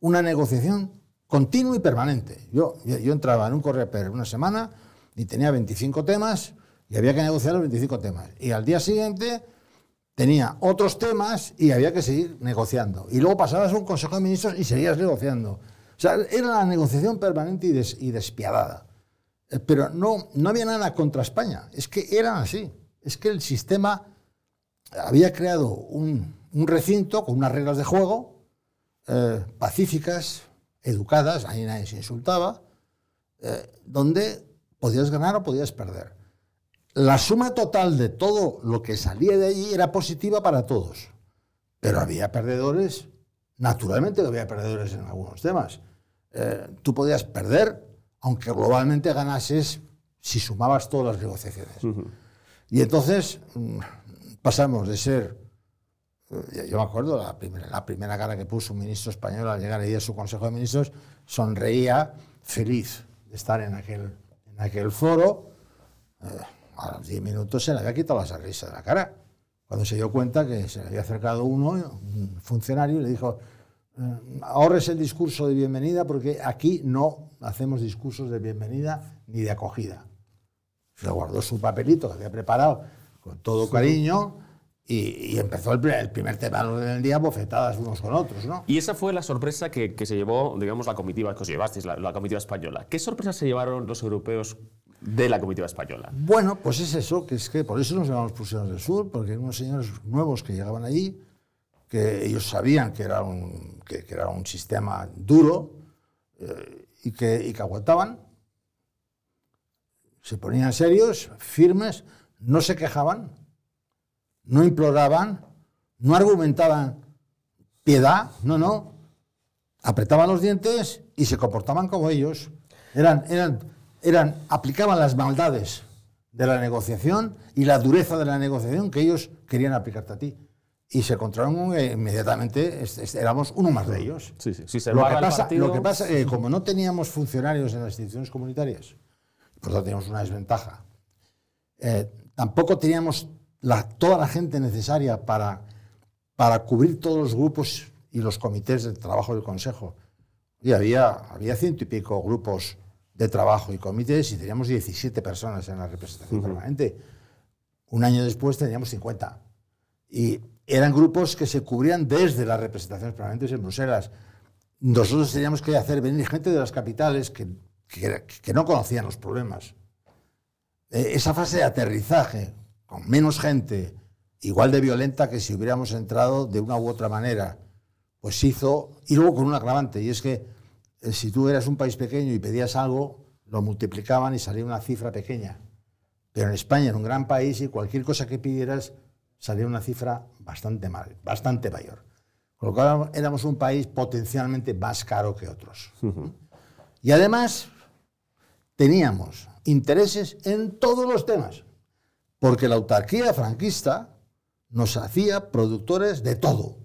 S3: una negociación continua y permanente. Yo, yo, entraba en un Correper una semana y tenía 25 temas y había que negociar los 25 temas. Y al día siguiente tenía otros temas y había que seguir negociando. Y luego pasabas a un Consejo de Ministros y seguías negociando. O sea, era la negociación permanente y, des- y despiadada. Eh, Pero no, no había nada contra España. Es que eran así. Es que el sistema había creado un, recinto con unas reglas de juego eh, pacíficas, educadas, ahí nadie se insultaba, eh, donde podías ganar o podías perder. La suma total de todo lo que salía de allí era positiva para todos, pero había perdedores, naturalmente había perdedores en algunos temas. Tú podías perder, aunque globalmente ganases si sumabas todas las negociaciones. Y entonces mm, pasamos de ser, eh, yo me acuerdo, la primera, la primera cara que puso un ministro español al llegar ahí a su Consejo de Ministros, sonreía feliz de estar en aquel, en aquel foro. Eh, a los 10 minutos se le había quitado la sonrisa de la cara. Cuando se dio cuenta que se le había acercado uno, un funcionario, y le dijo, ahorres el discurso de bienvenida porque aquí no hacemos discursos de bienvenida ni de acogida. Se guardó su papelito que había preparado con todo cariño y, empezó el, primer tema del día, bofetadas unos con otros. ¿no?
S2: Y esa fue la sorpresa que, se llevó, digamos, la comitiva, que os llevasteis, la, comitiva española. ¿Qué sorpresa se llevaron los europeos de la comitiva española?
S3: Bueno, pues es eso, que es que por eso nos llamamos Prusianos del Sur, porque unos señores nuevos que llegaban allí, que ellos sabían que era un, que, era un sistema duro eh, y, que, y que aguantaban. Se ponían serios, firmes, no se quejaban no imploraban, no argumentaban piedad, no, no. Apretaban los dientes y se comportaban como ellos. Eran, eran, eran, aplicaban las maldades de la negociación y la dureza de la negociación que ellos querían aplicarte a ti. Y se encontraron inmediatamente, éramos uno más de ellos.
S2: Sí, sí.
S3: lo, que pasa, lo que pasa es que como no teníamos funcionarios en las instituciones comunitarias, por lo teníamos una desventaja, eh, tampoco teníamos toda la gente necesaria para, para cubrir todos los grupos y los comités de trabajo del Consejo. Y había, había ciento y pico grupos de trabajo y comités y teníamos 17 personas en la representación permanente. Un año después teníamos 50. Y eran grupos que se cubrían desde las representaciones permanentes en Bruselas. Nosotros teníamos que hacer venir gente de las capitales que, que, no conocían los problemas. E, esa fase de aterrizaje, con menos gente, igual de violenta que si hubiéramos entrado de una u otra manera, pues hizo, y luego con un agravante, y es que eh, si tú eras un país pequeño y pedías algo, lo multiplicaban y salía una cifra pequeña. Pero en España, en un gran país, y cualquier cosa que pidieras, salía una cifra bastante, mal, bastante mayor. Con lo cual éramos un país potencialmente más caro que otros. Y además teníamos intereses en todos los temas porque la autarquía franquista nos hacía productores de todo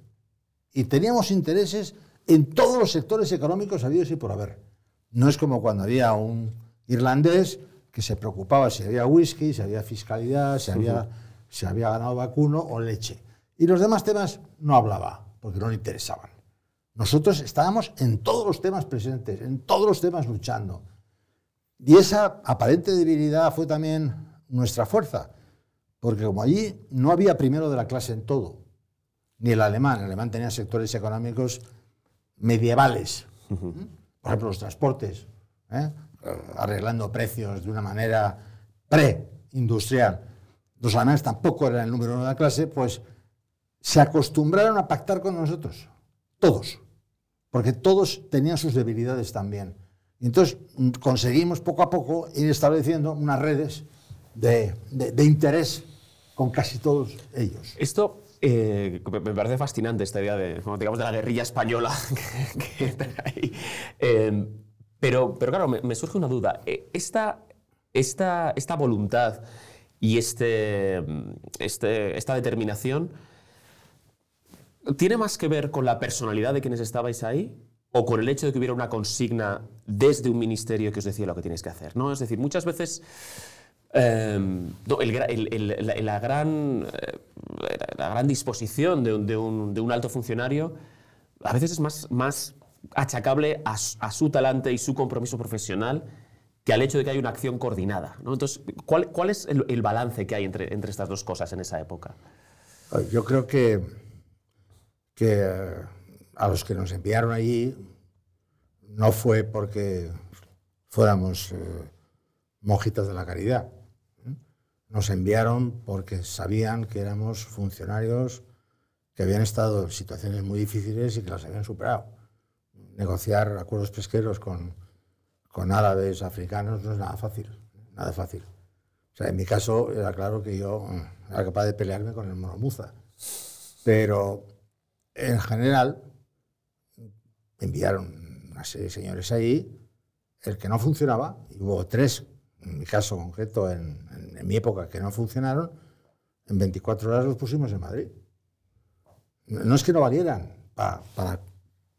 S3: y teníamos intereses en todos los sectores económicos habidos y por haber. No es como cuando había un irlandés que se preocupaba si había whisky, si había fiscalidad, si había, si había ganado vacuno o leche. Y los demás temas no hablaba, porque no le interesaban. Nosotros estábamos en todos los temas presentes, en todos los temas luchando. Y esa aparente debilidad fue también nuestra fuerza porque como allí no había primero de la clase en todo, ni el alemán, el alemán tenía sectores económicos medievales, por ejemplo los transportes, ¿eh? arreglando precios de una manera pre-industrial. Los alemanes tampoco eran el número uno de la clase, pues se acostumbraron a pactar con nosotros, todos, porque todos tenían sus debilidades también. Y entonces conseguimos poco a poco ir estableciendo unas redes de, de interés con casi todos ellos.
S2: Esto eh, me parece fascinante, esta idea de, digamos, de la guerrilla española [LAUGHS] que, ahí. Em, pero, pero claro, me, surge una duda. Eh, esta, esta, esta voluntad y este, este, esta determinación tiene más que ver con la personalidad de quienes estabais ahí o con el hecho de que hubiera una consigna desde un ministerio que os decía lo que tienes que hacer. ¿no? Es decir, muchas veces Em, la, gran, eh, la gran disposición de, un, alto funcionario a veces es más, más achacable a, su talante y su compromiso profesional que al hecho de que hay una acción coordinada. Entonces, ¿cuál, ¿cuál es el, balance que hay entre, entre estas dos cosas en esa época?
S3: Yo creo que, que eh, a los que nos enviaron allí no fue porque fuéramos eh, monjitas de la caridad nos enviaron porque sabían que éramos funcionarios que habían estado en situaciones muy difíciles y que las habían superado. Negociar acuerdos pesqueros con, con árabes, africanos, no es nada fácil, nada fácil. O sea, en mi caso era claro que yo mm, era capaz de pelearme con el monomuza. Pero en general enviaron una serie de señores ahí, el que no funcionaba, y hubo tres en mi caso concreto, en, mi época, que no funcionaron, en 24 horas los pusimos en Madrid. No es que no valieran para,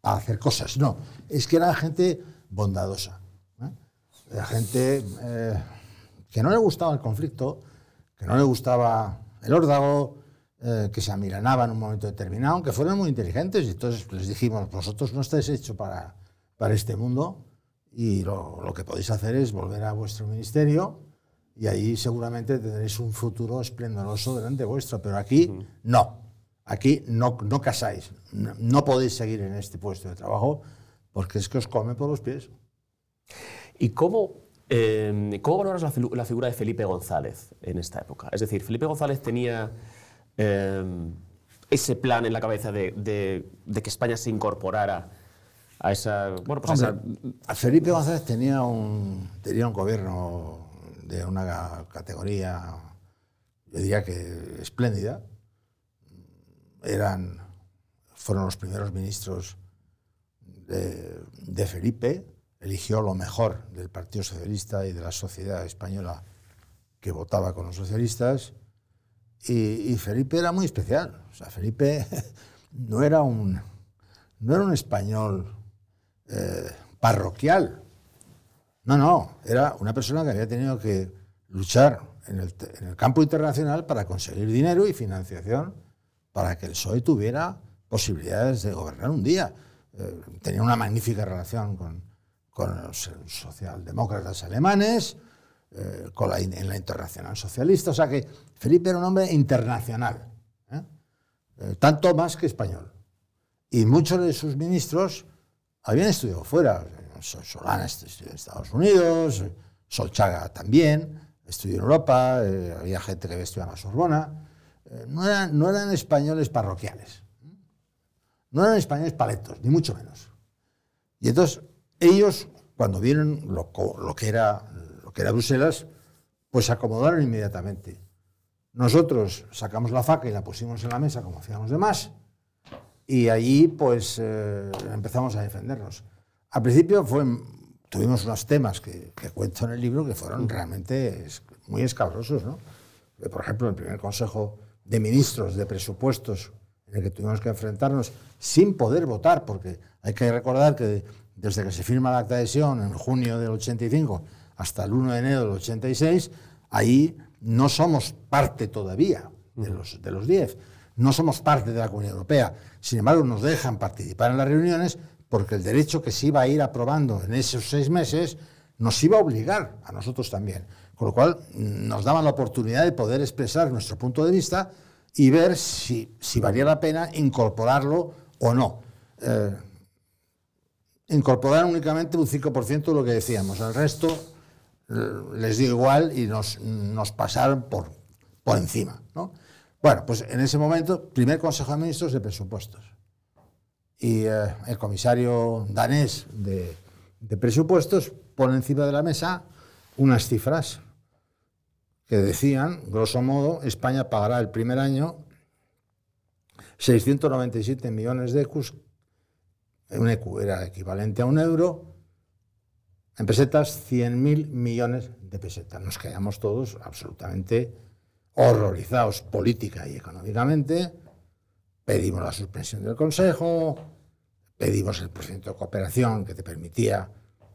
S3: hacer cosas, no, es que era gente bondadosa, era gente eh, que no le gustaba el conflicto, que no le gustaba el órdago, eh, que se amilanaban en un momento determinado, aunque fueran muy inteligentes. Y entonces les dijimos, vosotros no estáis hechos para, para este mundo y lo, lo, que podéis hacer es volver a vuestro ministerio y ahí seguramente tendréis un futuro esplendoroso delante vuestro. Pero aquí no, aquí no, no casáis, no, no podéis seguir en este puesto de trabajo porque es que os come por los pies.
S2: ¿Y cómo eh, ¿Cómo valoras la, la, figura de Felipe González en esta época? Es decir, Felipe González tenía eh, ese plan en la cabeza de, de, de, que España se incorporara a esa...
S3: Bueno, pues Hombre, a esa... Felipe González tenía un, tenía un gobierno de una categoría, yo diría que espléndida. Eran, fueron los primeros ministros de, de Felipe, eligió lo mejor del Partido Socialista y de la sociedad española que votaba con los socialistas. Y, Felipe era muy especial. O sea, Felipe [LAUGHS] no era un, no era un español eh, parroquial. No, no, era una persona que había tenido que luchar en el, en el, campo internacional para conseguir dinero y financiación para que el PSOE tuviera posibilidades de gobernar un día. Eh, tenía una magnífica relación con, con los socialdemócratas alemanes, eh, con la, en la internacional socialista. O sea que Felipe era un hombre internacional, ¿eh? Eh, tanto más que español. Y muchos de sus ministros habían estudiado fuera. Solana estudió en Estados Unidos, Solchaga también, estudió en Europa, había gente que había en la Sorbona. no, eran, no eran españoles parroquiales, no eran españoles paletos, ni mucho menos. Y entonces ellos, cuando vieron lo, que era, lo que era Bruselas, pues se acomodaron inmediatamente. Nosotros sacamos la faca y la pusimos en la mesa como hacíamos demás y allí pues eh, empezamos a defendernos. Al principio tuvimos unos temas que, que, cuento en el libro que fueron realmente muy escabrosos. ¿no? Por ejemplo, el primer Consejo de Ministros de Presupuestos en el que tuvimos que enfrentarnos sin poder votar, porque hay que recordar que desde que se firma la acta de adhesión en junio del 85 hasta el 1 de enero del 86, ahí no somos parte todavía de los, de los 10, no somos parte de la Comunidad Europea. Sin embargo, nos dejan participar en las reuniones porque el derecho que se iba a ir aprobando en esos seis meses nos iba a obligar a nosotros también. Con lo cual, nos daban la oportunidad de poder expresar nuestro punto de vista y ver si, si valía la pena incorporarlo o no. Eh, incorporar únicamente un 5% de lo que decíamos. El resto eh, les dio igual y nos, nos pasaron por, por encima. ¿no? Bueno, pues en ese momento, primer Consejo de Ministros de Presupuestos. Y eh, el comisario danés de, de Presupuestos pone encima de la mesa unas cifras que decían, grosso modo, España pagará el primer año 697 millones de ECUs un ECU era equivalente a un euro, en pesetas 100.000 millones de pesetas. Nos quedamos todos absolutamente horrorizados política y económicamente, pedimos la suspensión del Consejo, pedimos el procedimiento de cooperación que te permitía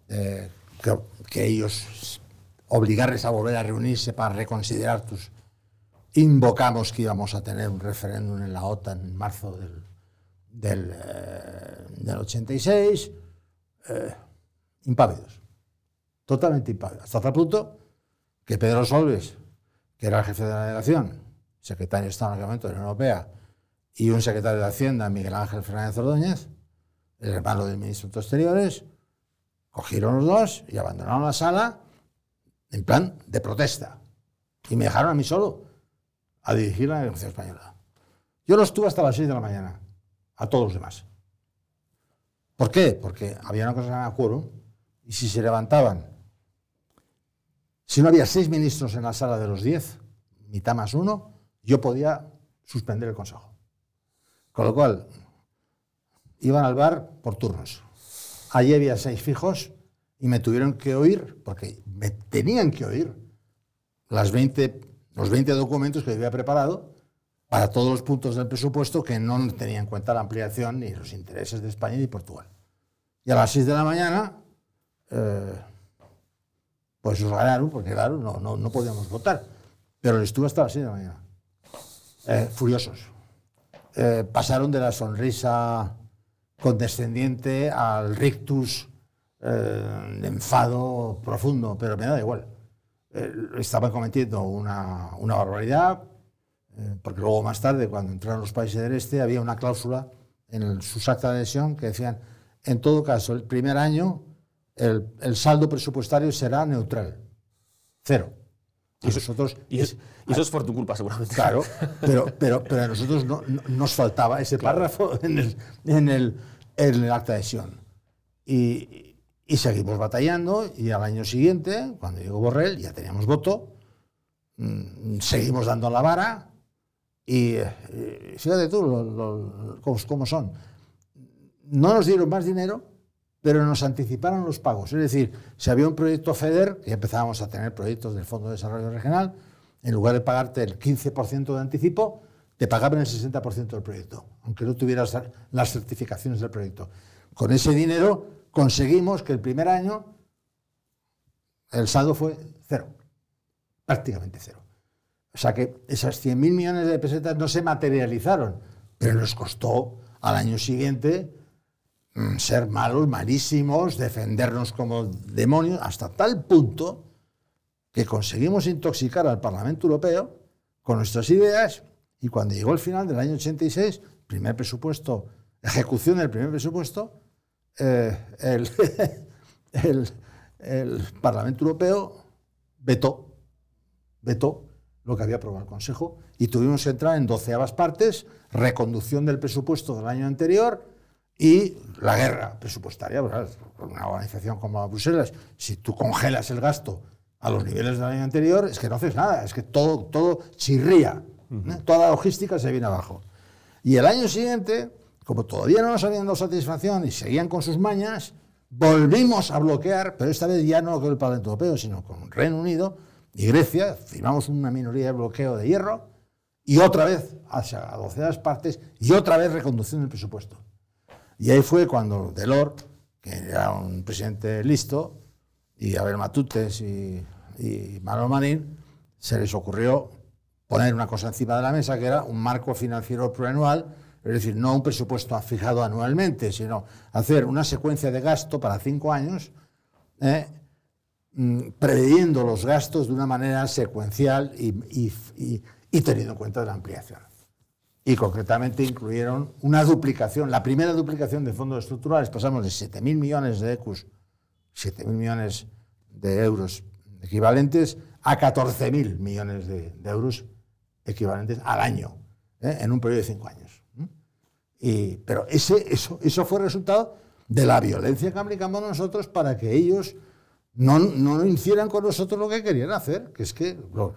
S3: eh, que, que, ellos obligarles a volver a reunirse para reconsiderar tus... Invocamos que íbamos a tener un referéndum en la OTAN en marzo del del, eh, del 86, eh, impávidos, totalmente impávidos, hasta tal punto que Pedro Solves, que era el jefe de la delegación, secretario de Estado en aquel momento de la Unión Europea, y un secretario de Hacienda, Miguel Ángel Fernández Ordóñez, el hermano del ministro de Exteriores, cogieron los dos y abandonaron la sala en plan de protesta. Y me dejaron a mí solo a dirigir la negociación española. Yo lo estuve hasta las 6 de la mañana a todos los demás. ¿Por qué? Porque había una cosa en quórum y si se levantaban, si no había seis ministros en la sala de los diez, mitad más uno, yo podía suspender el consejo. Con lo cual, iban al bar por turnos. Allí había seis fijos y me tuvieron que oír, porque me tenían que oír, las 20, los 20 documentos que había preparado para todos los puntos del presupuesto que no tenían en cuenta la ampliación ni los intereses de España y Portugal. Y a las 6 de la mañana, eh, pues ganaron, porque claro, no, no, no podíamos votar. Pero estuve hasta las 6 de la mañana. eh, furiosos. Eh, pasaron de la sonrisa condescendiente al rictus de enfado profundo, pero me da igual. Estaban cometiendo una, una barbaridad, porque luego más tarde, cuando entraron los países del este, había una cláusula en el- sus actas de adhesión que decían, en todo caso, el primer año el, el saldo presupuestario será neutral, cero. Y nosotros,
S2: Y, es- y eso es por tu culpa, seguramente.
S3: Claro, [LAUGHS] pero, pero, pero a nosotros no, no- nos faltaba ese párrafo en el, en el, en el acta de adhesión. Y, y seguimos batallando y al año siguiente, cuando llegó Borrell, ya teníamos voto, mm, seguimos dando la vara y eh, fíjate tú lo- cómo, son. No nos dieron más dinero, pero nos anticiparon los pagos. Es decir, si había un proyecto FEDER, que empezábamos a tener proyectos del Fondo de Desarrollo Regional, en lugar de pagarte el 15% de anticipo, te pagaban el 60% del proyecto, aunque no tuvieras las certificaciones del proyecto. Con ese dinero conseguimos que el primer año el saldo fue cero, prácticamente cero. O sea que esas 100.000 millones de pesetas no se materializaron, pero nos costó al año siguiente mm, ser malos, malísimos, defendernos como demonios, hasta tal punto que conseguimos intoxicar al Parlamento Europeo con nuestras ideas y cuando llegó el final del año 86, primer presupuesto, ejecución del primer presupuesto, eh, el, [LAUGHS] el- Parlamento Europeo vetó, vetó lo que había aprobado el Consejo y tuvimos que entrar en doceavas partes, reconducción del presupuesto del año anterior y la guerra presupuestaria. ¿verdad? Con Una organización como Bruselas, si tú congelas el gasto a los niveles del año anterior, es que no haces nada, es que todo, todo chirría, ¿eh? toda la logística se viene abajo. Y el año siguiente, como todavía no nos habían dado satisfacción y seguían con sus mañas, volvimos a bloquear, pero esta vez ya no con el Parlamento Europeo, sino con Reino Unido y Grecia, firmamos una minoría de bloqueo de hierro y otra vez hacia docenas partes y otra vez reconducción del presupuesto. Y ahí fue cuando Delors, que era un presidente listo, y Abel Matutes y, y Manuel Marín, se les ocurrió poner una cosa encima de la mesa que era un marco financiero plurianual, es decir, no un presupuesto fijado anualmente, sino hacer una secuencia de gasto para cinco años, eh, mm, preveyendo los gastos de una manera secuencial y, y- y- teniendo en cuenta la ampliación. Y concretamente incluyeron una duplicación, la primera duplicación de fondos estructurales, pasamos de 7.000 millones de ECUs, 7.000 millones de euros equivalentes, a 14.000 millones de, euros equivalentes al año, ¿eh? en un periodo de cinco años. pero ese, eso, eso fue resultado de la violencia que aplicamos nosotros para que ellos no, no hicieran con nosotros lo que querían hacer, que es que lo,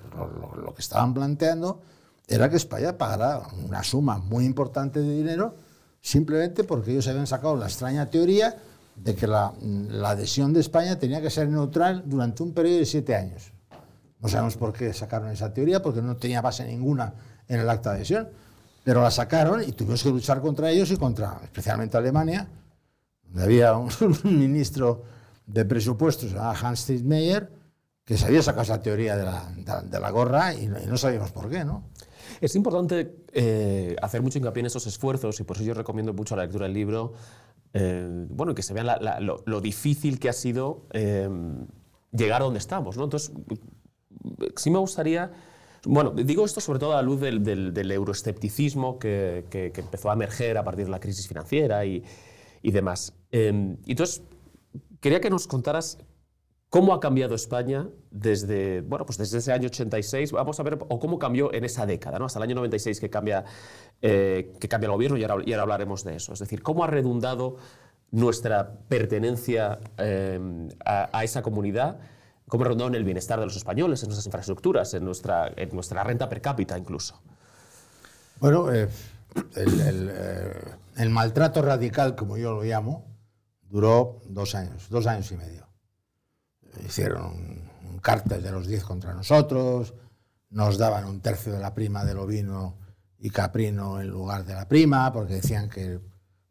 S3: que estaban planteando era que España pagara una suma muy importante de dinero simplemente porque ellos habían sacado la extraña teoría de que la, adhesión de España tenía que ser neutral durante un periodo de siete años. No sabemos por qué sacaron esa teoría, porque no tenía base ninguna en el acta de adhesión, pero la sacaron y tuvimos que luchar contra ellos y contra, especialmente Alemania, donde había un [LAUGHS] ministro de presupuestos, llamado Hans Meyer, que se había sacado esa teoría de la, de, de la gorra y no, sabíamos por qué, ¿no?
S2: Es importante eh, hacer mucho hincapié en estos esfuerzos y por eso yo recomiendo mucho la lectura del libro. eh, bueno, que se vea lo, difícil que ha sido eh, llegar a donde estamos. ¿no? Entonces, sí me gustaría. Bueno, digo esto sobre todo a la luz del, del- euroescepticismo que, que- empezó a emerger a partir de la crisis financiera y, y demás. Eh, entonces, quería que nos contaras ¿Cómo ha cambiado España desde, bueno, pues desde ese año 86? Vamos a ver, o cómo cambió en esa década, ¿no? hasta el año 96 que cambia, eh, que cambia el gobierno y ahora, y ahora hablaremos de eso. Es decir, ¿cómo ha redundado nuestra pertenencia eh, a, a esa comunidad? ¿Cómo ha redundado en el bienestar de los españoles, en nuestras infraestructuras, en nuestra, en nuestra renta per cápita incluso?
S3: Bueno, eh, el, el, eh, el maltrato radical, como yo lo llamo, duró dos años, dos años y medio. Hicieron un, cártel de los diez contra nosotros, nos daban un tercio de la prima del ovino y caprino en lugar de la prima, porque decían que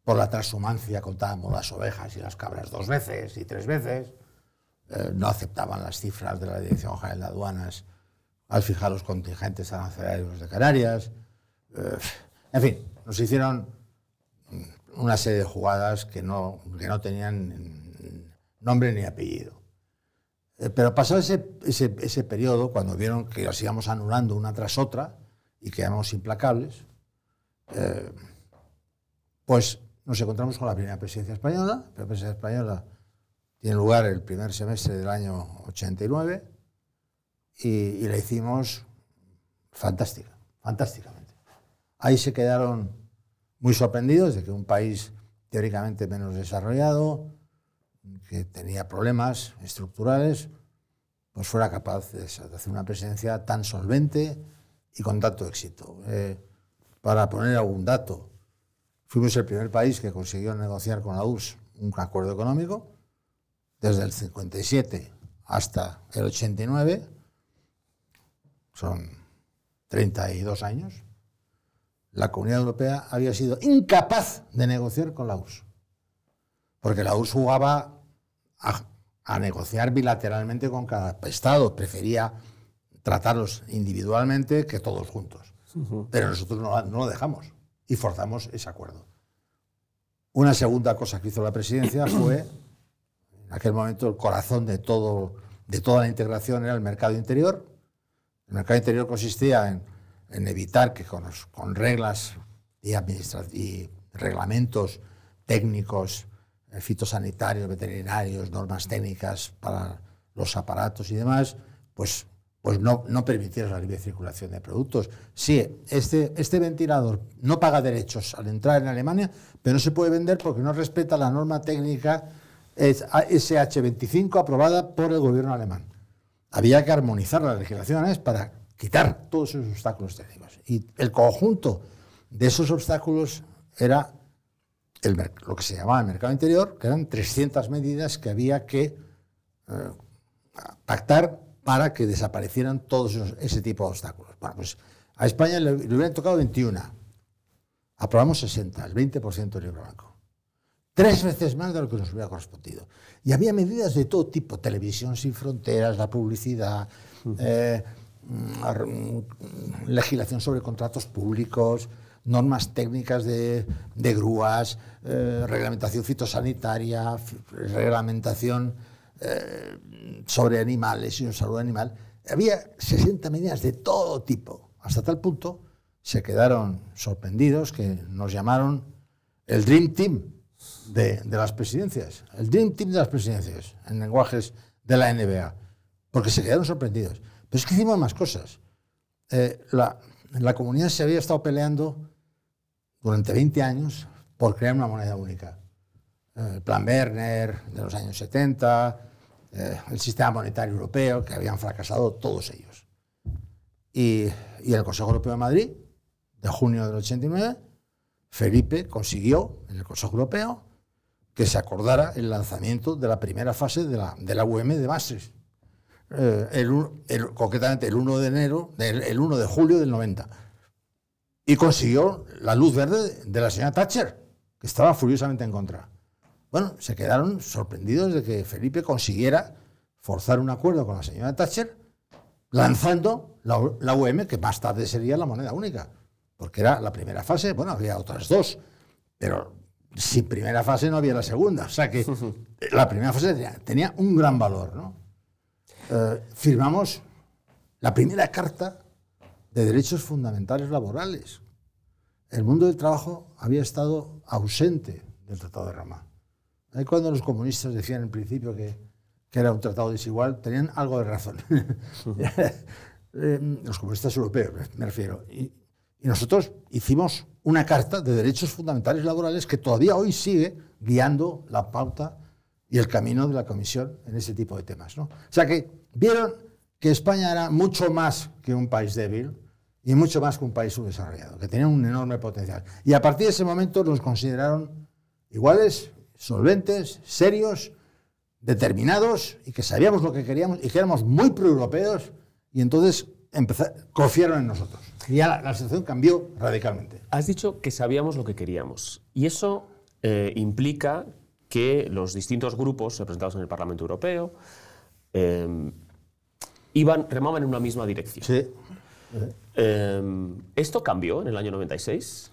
S3: por la transhumancia contábamos las ovejas y las cabras dos veces y tres veces. Eh, no aceptaban las cifras de la Dirección General de Aduanas al fijar los contingentes arancelarios de Canarias. Eh, en fin, nos hicieron una serie de jugadas que no, que no tenían nombre ni apellido. Eh, pero pasado ese, ese, ese, periodo, cuando vieron que las íbamos anulando una tras otra y que éramos implacables, eh, pues nos encontramos con la primera presidencia española. La primera presidencia española tiene lugar el primer semestre del año 89 y, y la hicimos fantástica, fantásticamente. Ahí se quedaron muy sorprendidos de que un país teóricamente menos desarrollado, que tenía problemas estructurales, pues fuera capaz de hacer una presidencia tan solvente y con tanto éxito. Eh, para poner algún dato, fuimos el primer país que consiguió negociar con la URSS un acuerdo económico desde el 57 hasta el 89, son 32 años, la Comunidad Europea había sido incapaz de negociar con la URSS, porque la URSS jugaba a, negociar bilateralmente con cada Estado, prefería tratarlos individualmente que todos juntos. Pero nosotros no, no, lo dejamos y forzamos ese acuerdo. Una segunda cosa que hizo la presidencia [COUGHS] fue, en aquel momento, el corazón de, todo, de toda la integración era el mercado interior. El mercado interior consistía en, en evitar que con, con reglas y, y reglamentos técnicos eh, fitosanitarios, veterinarios, normas técnicas para los aparatos y demás, pues, pues no, no la libre circulación de productos. Sí, este, este ventilador no paga derechos al entrar en Alemania, pero no se puede vender porque no respeta la norma técnica SH25 aprobada por el gobierno alemán. Había que armonizar las legislaciones para quitar todos esos obstáculos técnicos. Y el conjunto de esos obstáculos era lo que se llamaba el mercado interior, que eran 300 medidas que había que eh, pactar para que desaparecieran todos ese tipo de obstáculos. Bueno, pues a España le, hubieran tocado 21. Aprobamos 60, el 20% del libro blanco. Tres veces más de lo que nos hubiera correspondido. Y había medidas de todo tipo, televisión sin fronteras, la publicidad, eh, legislación sobre contratos públicos, normas técnicas de, grúas, eh, reglamentación fitosanitaria, reglamentación eh, sobre animales y salud animal. Había 60 medidas de todo tipo, hasta tal punto se quedaron sorprendidos que nos llamaron el Dream Team de, las presidencias, el Dream Team de las presidencias, en lenguajes de la NBA, porque se quedaron sorprendidos. Pero es que hicimos más cosas. Eh, la, comunidad se había estado peleando durante 20 años por crear una moneda única. Eh, el plan Werner de los años 70, eh, el sistema monetario europeo, que habían fracasado todos ellos. Y, y el Consejo Europeo de Madrid, de junio del 89, Felipe consiguió en el Consejo Europeo que se acordara el lanzamiento de la primera fase de la, de la UM de Maastricht. Eh, el, concretamente el 1 de enero, el, el 1 de julio del 90 y consiguió la luz verde de la señora Thatcher, que estaba furiosamente en contra. Bueno, se quedaron sorprendidos de que Felipe consiguiera forzar un acuerdo con la señora Thatcher, lanzando la, la UM, que más tarde sería la moneda única, porque era la primera fase, bueno, había otras dos, pero sin primera fase no había la segunda, o sea que [LAUGHS] la primera fase tenía, un gran valor. ¿no? Eh, firmamos la primera carta de derechos fundamentales laborales. El mundo del trabajo había estado ausente del Tratado de Roma. Ahí cuando los comunistas decían en principio que, que era un tratado desigual, tenían algo de razón. [LAUGHS] [LAUGHS] Eh, los comunistas europeos, me refiero. Y, y, nosotros hicimos una carta de derechos fundamentales laborales que todavía hoy sigue guiando la pauta y el camino de la Comisión en ese tipo de temas. ¿no? O sea que vieron que España era mucho más que un país débil y mucho más que un país subdesarrollado, que tenía un enorme potencial. Y a partir de ese momento nos consideraron iguales, solventes, serios, determinados y que sabíamos lo que queríamos y que éramos muy proeuropeos y entonces confiaron en nosotros. Y ya la, situación cambió radicalmente.
S2: Has dicho que sabíamos lo que queríamos y eso eh, implica que los distintos grupos representados en el Parlamento Europeo eh, iban, remaban en una misma dirección.
S3: Sí.
S2: Eh, ¿Esto cambió en el año 96?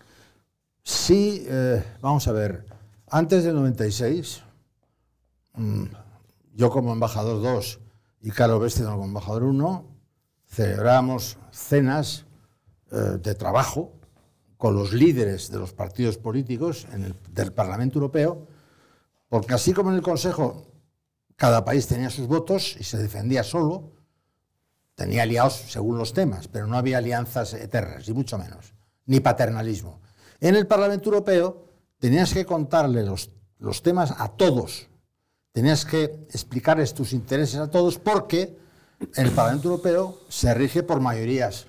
S3: Sí, eh, vamos a ver. Antes del 96, mm, yo como embajador 2 y Carlos Bestedo como embajador 1, celebramos cenas eh, de trabajo con los líderes de los partidos políticos en el, del Parlamento Europeo, porque así como en el Consejo cada país tenía sus votos y se defendía solo, tenía aliados según los temas, pero no había alianzas eternas, ni mucho menos, ni paternalismo. En el Parlamento Europeo tenías que contarle los, los temas a todos, tenías que explicarles tus intereses a todos, porque el Parlamento Europeo se rige por mayorías,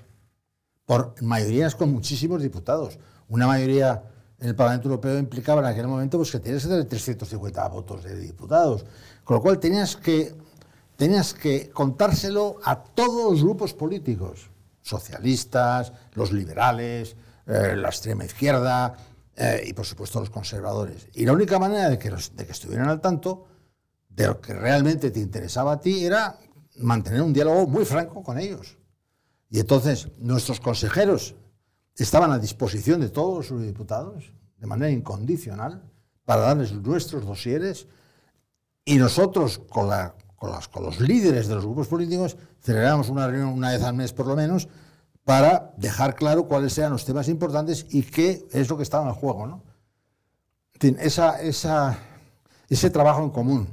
S3: por mayorías con muchísimos diputados. Una mayoría en el Parlamento Europeo implicaba en aquel momento pues, que tenías que tener 350 votos de diputados, con lo cual tenías que tenías que contárselo a todos los grupos políticos, socialistas, los liberales, eh, la extrema izquierda eh, y por supuesto los conservadores. Y la única manera de que, de que estuvieran al tanto de lo que realmente te interesaba a ti era mantener un diálogo muy franco con ellos. Y entonces nuestros consejeros estaban a disposición de todos sus diputados de manera incondicional para darles nuestros dosieres y nosotros con la con, con los líderes de los grupos políticos, celebramos una reunión una vez al mes por lo menos para dejar claro cuáles eran los temas importantes y qué es lo que estaba en juego. ¿no? esa, esa, ese trabajo en común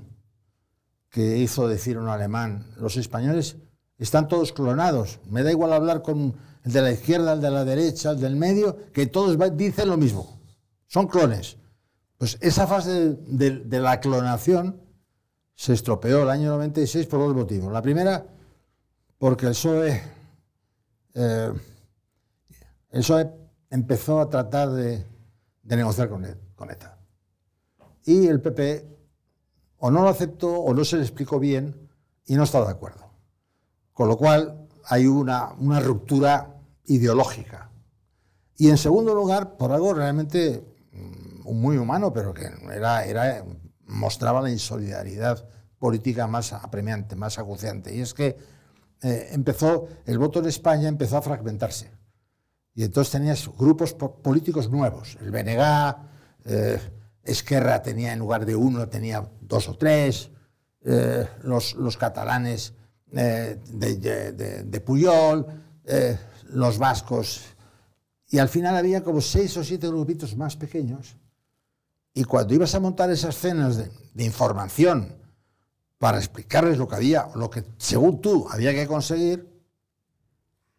S3: que hizo decir un alemán, los españoles están todos clonados. Me da igual hablar con el de la izquierda, el de la derecha, el del medio, que todos dicen lo mismo. Son clones. Pues esa fase de, de la clonación se estropeó el año 96 por dos motivos. La primera, porque el PSOE, eh, PSOE empezó a tratar de, negociar con, con ETA. Y el PP o no lo aceptó o no se le explicó bien y no está de acuerdo. Con lo cual hay una, una ruptura ideológica. Y en segundo lugar, por algo realmente mm, muy humano, pero que era, era mostraba la insolidaridad política más apremiante, más acuciante. Y es que eh, empezó, el voto en España empezó a fragmentarse. Y entonces tenías grupos políticos nuevos. El BNG, eh, Esquerra tenía en lugar de uno, tenía dos o tres. Eh, los, los, catalanes de, de, de, Puyol, los vascos. Y al final había como seis o siete grupitos más pequeños y cuando ibas a montar esas cenas de, información para explicarles lo que había, lo que según tú había que conseguir,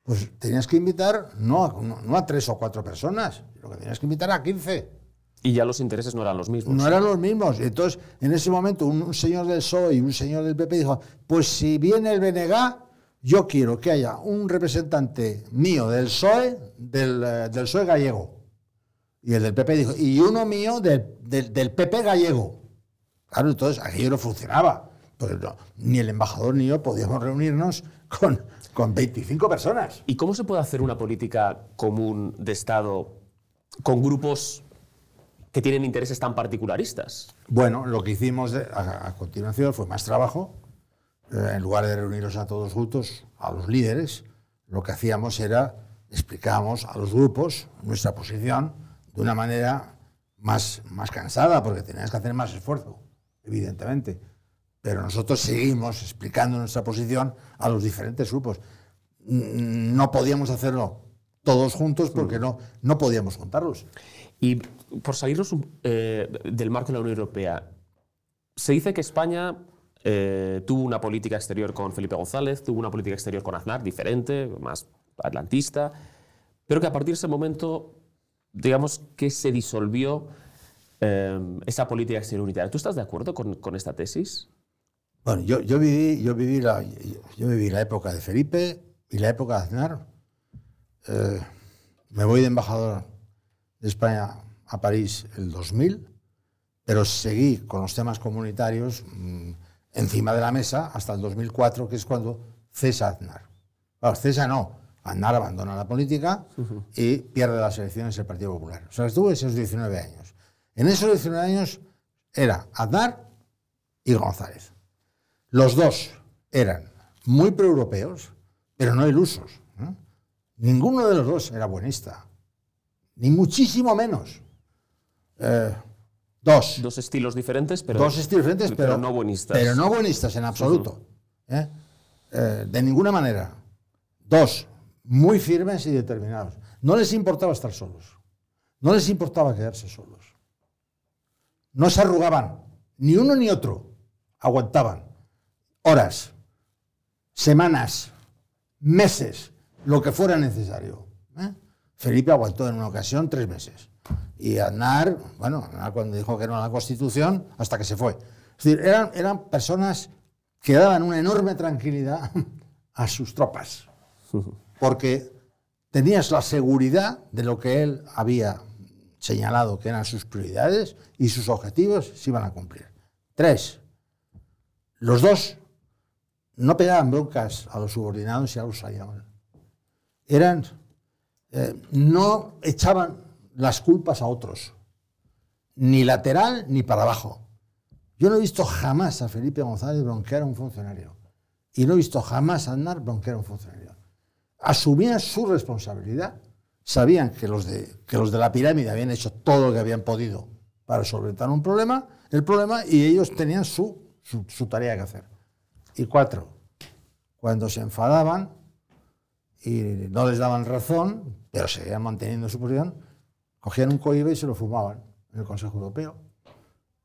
S3: pues tenías que invitar no a, no, a tres o cuatro personas, lo que tenías que invitar a quince.
S2: Y ya los intereses no eran los mismos.
S3: No eran los mismos. Entonces, en ese momento, un, señor del PSOE y un señor del PP dijo, pues si viene el BNG, yo quiero que haya un representante mío del PSOE, del, eh, del PSOE gallego. Y el del PP dijo, y uno mío del, del, PP gallego. Claro, entonces aquello no funcionaba. Pues ni el embajador ni yo podíamos reunirnos con, con 25 personas.
S2: ¿Y cómo se puede hacer una política común de Estado con grupos que tienen intereses tan particularistas?
S3: Bueno, lo que hicimos a, continuación fue más trabajo. Eh, en lugar de reunirnos a todos juntos, a los líderes, lo que hacíamos era explicábamos a los grupos nuestra posición de una manera más, más cansada, porque tenías que hacer más esfuerzo, evidentemente. Pero nosotros seguimos explicando nuestra posición a los diferentes grupos. No podíamos hacerlo todos juntos porque no, no podíamos juntarlos.
S2: Y por salirnos eh, del marco de la Unión Europea, se dice que España eh, tuvo una política exterior con Felipe González, tuvo una política exterior con Aznar, diferente, más atlantista, pero que a partir de ese momento digamos que se disolvió eh, esa política exterior unitaria. ¿Tú estás de acuerdo con, esta tesis?
S3: Bueno, yo, yo, viví, yo, viví la, yo viví la época de Felipe y la época de Aznar. Eh, me voy de embajador de España a París el 2000, pero seguí con los temas comunitarios mm, encima de la mesa hasta el 2004, que es cuando cesa Aznar. Claro, cesa no, Aznar abandona la política y pierde las elecciones el Partido Popular. O sea, estuvo esos 19 años. En esos 19 años era Aznar y González. Los dos eran muy proeuropeos, pero no ilusos. Ninguno de los dos era buenista, ni muchísimo menos. Eh, dos.
S2: Dos estilos diferentes, pero,
S3: dos estilos diferentes, pero,
S2: no buenistas.
S3: Pero no buenistas en absoluto. ¿eh? Eh, de ninguna manera. Dos, muy firmes y determinados. No les importaba estar solos. No les importaba quedarse solos. No se arrugaban, ni uno ni otro. Aguantaban horas, semanas, meses, lo que fuera necesario. ¿eh? Felipe aguantó en una ocasión tres meses. Y Aznar, bueno, cuando dijo que no la Constitución, hasta que se fue. Es decir, eran, eran personas que daban una enorme tranquilidad [LAUGHS] a sus tropas, [LAUGHS] porque tenías la seguridad de lo que él había señalado que eran sus prioridades y sus objetivos se iban a cumplir. Tres, los dos no pegaban broncas a los subordinados y a los hallaban. Eran, eh, no echaban las culpas a otros, ni lateral ni para abajo. Yo no he visto jamás a Felipe González bronquear a un funcionario. Y no he visto jamás a Aznar bronquear a un funcionario. Asumían su responsabilidad. Sabían que los, de, que los de la pirámide habían hecho todo lo que habían podido para solventar un problema, el problema, y ellos tenían su, su, su tarea que hacer. Y cuatro, cuando se enfadaban y no les daban razón, pero seguían manteniendo su posición, cogían un coiba y se lo fumaban en el Consejo Europeo.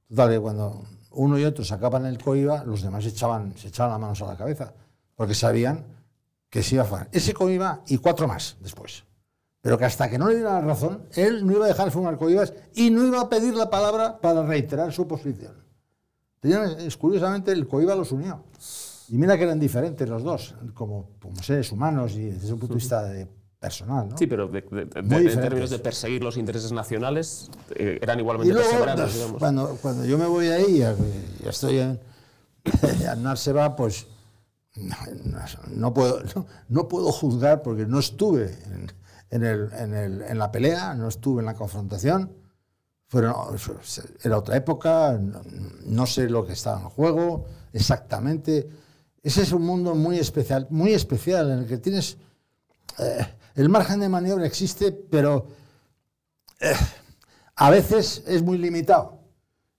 S3: Total, que cuando uno y otro sacaban el coiba, los demás echaban, se echaban las manos a la cabeza, porque sabían que se iba a fumar. Ese coiba y cuatro más después. Pero que hasta que no le diera la razón, él no iba a dejar de fumar coibas y no iba a pedir la palabra para reiterar su posición. es, curiosamente, el coiba los unió. Y mira que eran diferentes los dos, como, como seres humanos y desde un punto de vista de personal. ¿no?
S2: Sí, pero en términos de perseguir los intereses nacionales eh, eran igualmente
S3: perseverantes. Cuando, cuando yo me voy ahí, ya, ya estoy en. [COUGHS] Aznar se va, pues no, puedo, no, puedo juzgar porque no estuve en, el, en, el, en, la pelea, no estuve en la confrontación. Fueron, era otra época, no, sé lo que estaba en juego exactamente. Ese es un mundo muy especial, muy especial en el que tienes. Eh, el margen de maniobra existe, pero eh, a veces es muy limitado.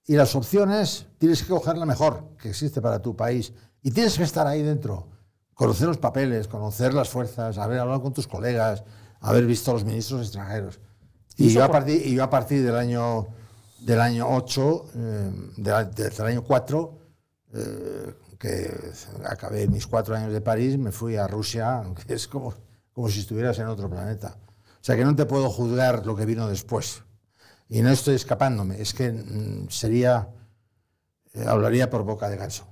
S3: Y las opciones tienes que coger la mejor que existe para tu país. Y tienes que estar ahí dentro, conocer los papeles, conocer las fuerzas, haber hablado con tus colegas, haber visto a los ministros extranjeros. Y, yo, a partir, y yo a partir del año, del año 8, eh, del, año 4, eh, que acabé mis cuatro años de París, me fui a Rusia, [LAUGHS] que es como como si estuvieras en otro planeta. O sea que no te puedo juzgar lo que vino después. Y no estoy escapándome, es que mm, sería, eh, hablaría por boca de ganso.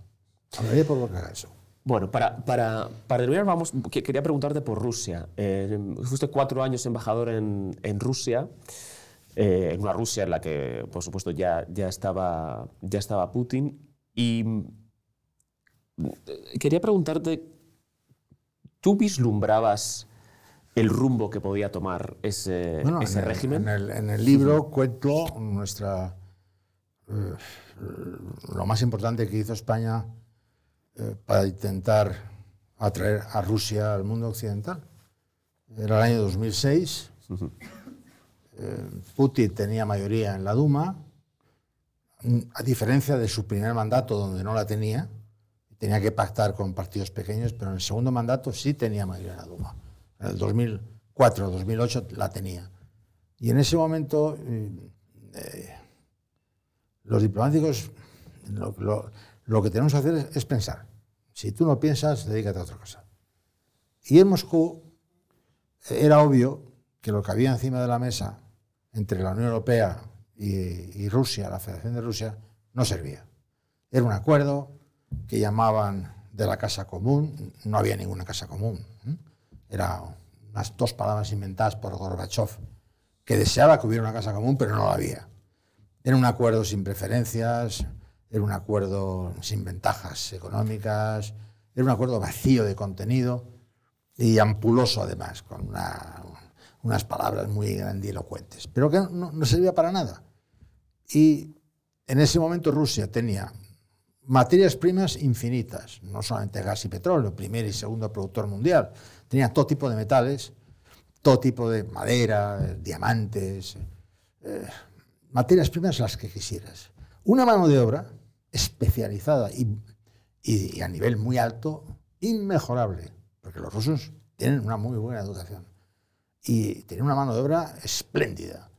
S3: Hablaría por boca ganso.
S2: Bueno, para, para, para terminar, vamos, quería preguntarte por Rusia. Eh, fuiste cuatro años embajador en, en Rusia, eh, en una Rusia en la que, por supuesto, ya, ya, estaba, ya estaba Putin. Y mm, quería preguntarte, ¿tú vislumbrabas el rumbo que podía tomar ese, ese régimen?
S3: En el, libro cuento nuestra, eh, lo más importante que hizo España eh, para intentar atraer a Rusia al mundo occidental. Era el año 2006. Eh, Putin tenía mayoría en la Duma, a diferencia de su primer mandato donde no la tenía. Tenía que pactar con partidos pequeños, pero en el segundo mandato sí tenía mayoría en la Duma en el 2004, 2008 la tenía. Y en ese momento eh, eh, los diplomáticos lo, que tenemos que hacer es, pensar. Si tú no piensas, dedícate a otra cosa. Y en Moscú era obvio que lo que había encima de la mesa entre la Unión Europea y, Rusia, la Federación de Rusia, no servía. Era un acuerdo que llamaban de la casa común, no había ninguna casa común. Eran unas dos palabras inventadas por Gorbachev, que deseaba que hubiera una casa común, pero no la había. Era un acuerdo sin preferencias, era un acuerdo sin ventajas económicas, era un acuerdo vacío de contenido y ampuloso además, con unas palabras muy grandilocuentes, pero que no, no servía para nada. Y en ese momento Rusia tenía materias primas infinitas, no solamente gas y petróleo, primer y segundo productor mundial, tenía todo tipo de metales todo tipo de madera, diamantes, eh, materias primas las que quisieras. Una mano de obra especializada y, a nivel muy alto, inmejorable, porque los rusos tienen una muy buena educación y tienen una mano de obra espléndida.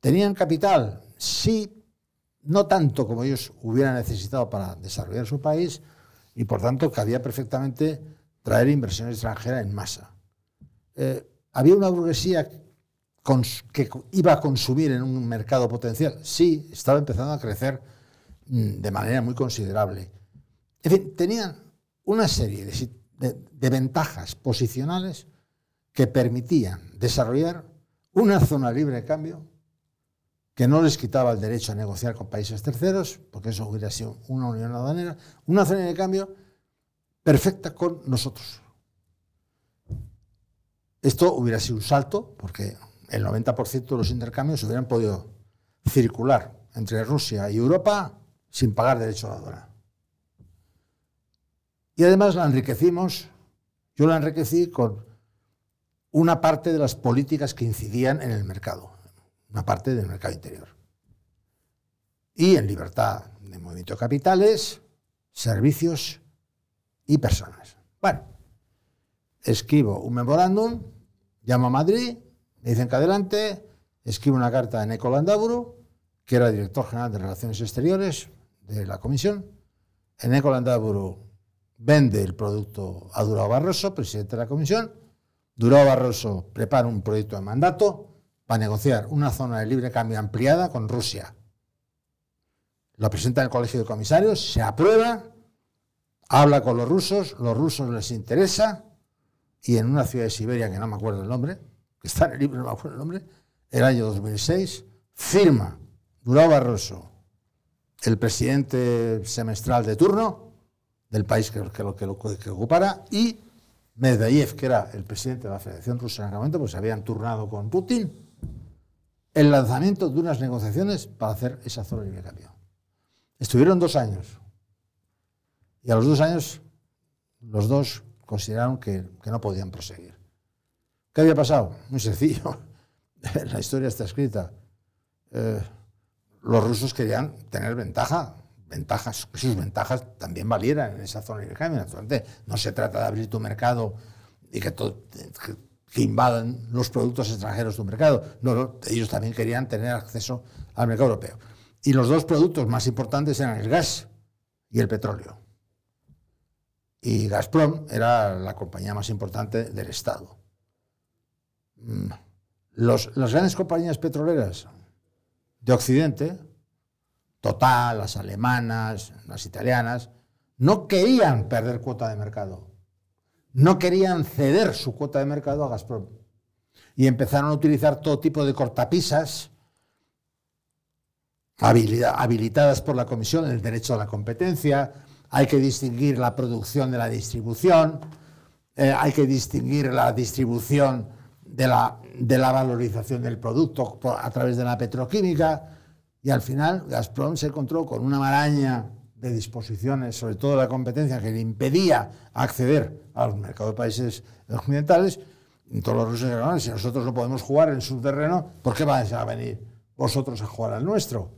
S3: ¿Tenían capital? Sí, no tanto como ellos hubieran necesitado para desarrollar su país y por tanto cabía perfectamente traer inversión extranjera en masa. Eh, había una burguesía que iba a consumir en un mercado potencial. Sí, estaba empezando a crecer de manera muy considerable. En fin, tenían una serie de ventajas posicionales que permitían desarrollar una zona libre de cambio que no les quitaba el derecho a negociar con países terceros, porque eso hubiera sido una unión aduanera, una zona de cambio perfecta con nosotros. Esto hubiera sido un salto, porque el 90% de los intercambios hubieran podido circular entre Rusia y Europa sin pagar derecho a la aduana. Y además la enriquecimos, yo la enriquecí con una parte de las políticas que incidían en el mercado una parte del mercado interior. Y en libertad de movimiento de capitales, servicios y personas. Bueno, escribo un memorándum, llamo a Madrid, me dicen que adelante, escribo una carta a Neko Landaburu, que era director general de Relaciones Exteriores de la Comisión. Neko Landaburu vende el producto a Durao Barroso, presidente de la Comisión. Durao Barroso prepara un proyecto de mandato para negociar una zona de libre cambio ampliada con Rusia. Lo presenta en el Colegio de Comisarios, se aprueba, habla con los rusos, los rusos les interesa, y en una ciudad de Siberia, que no me acuerdo el nombre, que está en el libro, no me acuerdo el nombre, el año 2006, firma Durao Barroso, el presidente semestral de turno del país que, que, que, que ocupara, y Medvedev, que era el presidente de la Federación Rusa en aquel momento, pues se habían turnado con Putin, el lanzamiento de unas negociaciones para hacer esa zona de cambio. Estuvieron dos años. Y a los dos años, los dos consideraron que, no podían proseguir. ¿Qué había pasado? Muy sencillo. [LAUGHS] La historia está escrita. Eh, los rusos querían tener ventaja, ventajas, que sus ventajas también valieran en esa zona de cambio. no se trata de abrir tu mercado y que, todo, los productos extranjeros un mercado. No, ellos también querían tener acceso al mercado europeo. Y los dos productos más importantes eran el gas y el petróleo. Y Gazprom era la compañía más importante del Estado. Mm. las grandes compañías petroleras de Occidente, Total, las alemanas, las italianas, no querían perder cuota de mercado no querían ceder su cuota de mercado a Gazprom. Y empezaron a utilizar todo tipo de cortapisas habilitadas por la Comisión en el derecho a la competencia. Hay que distinguir la producción de la distribución, eh, hay que distinguir la distribución de la, de la valorización del producto a través de la petroquímica. Y al final Gazprom se encontró con una maraña de disposiciones, sobre todo la competencia, que le impedía acceder a los mercados de países occidentales, y todos los rusos dijeron, si nosotros no podemos jugar en su terreno, ¿por qué vais a venir vosotros a jugar al nuestro?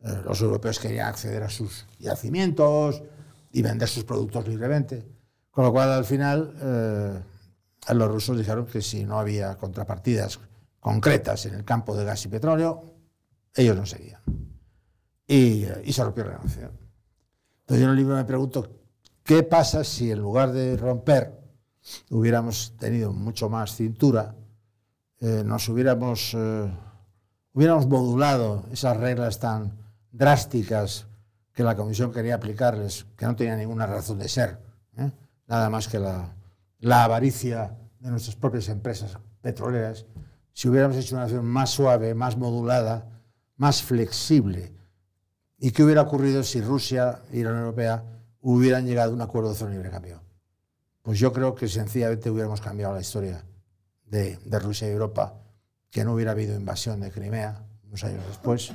S3: Eh, los europeos querían acceder a sus yacimientos y vender sus productos libremente. Con lo cual, al final, eh, los rusos dijeron que si no había contrapartidas concretas en el campo de gas y petróleo, ellos no seguían. Y, eh, y se rompió la negociación. Entonces yo en el libro me pregunto, ¿qué pasa si en lugar de romper hubiéramos tenido mucho más cintura, eh, nos hubiéramos, eh, hubiéramos modulado esas reglas tan drásticas que la Comisión quería aplicarles, que no tenían ninguna razón de ser, nada más que la, la avaricia de nuestras propias empresas petroleras, si hubiéramos hecho una acción más suave, más modulada, más flexible, ¿Y qué hubiera ocurrido si Rusia y la Unión Europea hubieran llegado a un acuerdo de zona de libre cambio? Pues yo creo que sencillamente hubiéramos cambiado la historia de, Rusia y Europa, que no hubiera habido invasión de Crimea unos años después,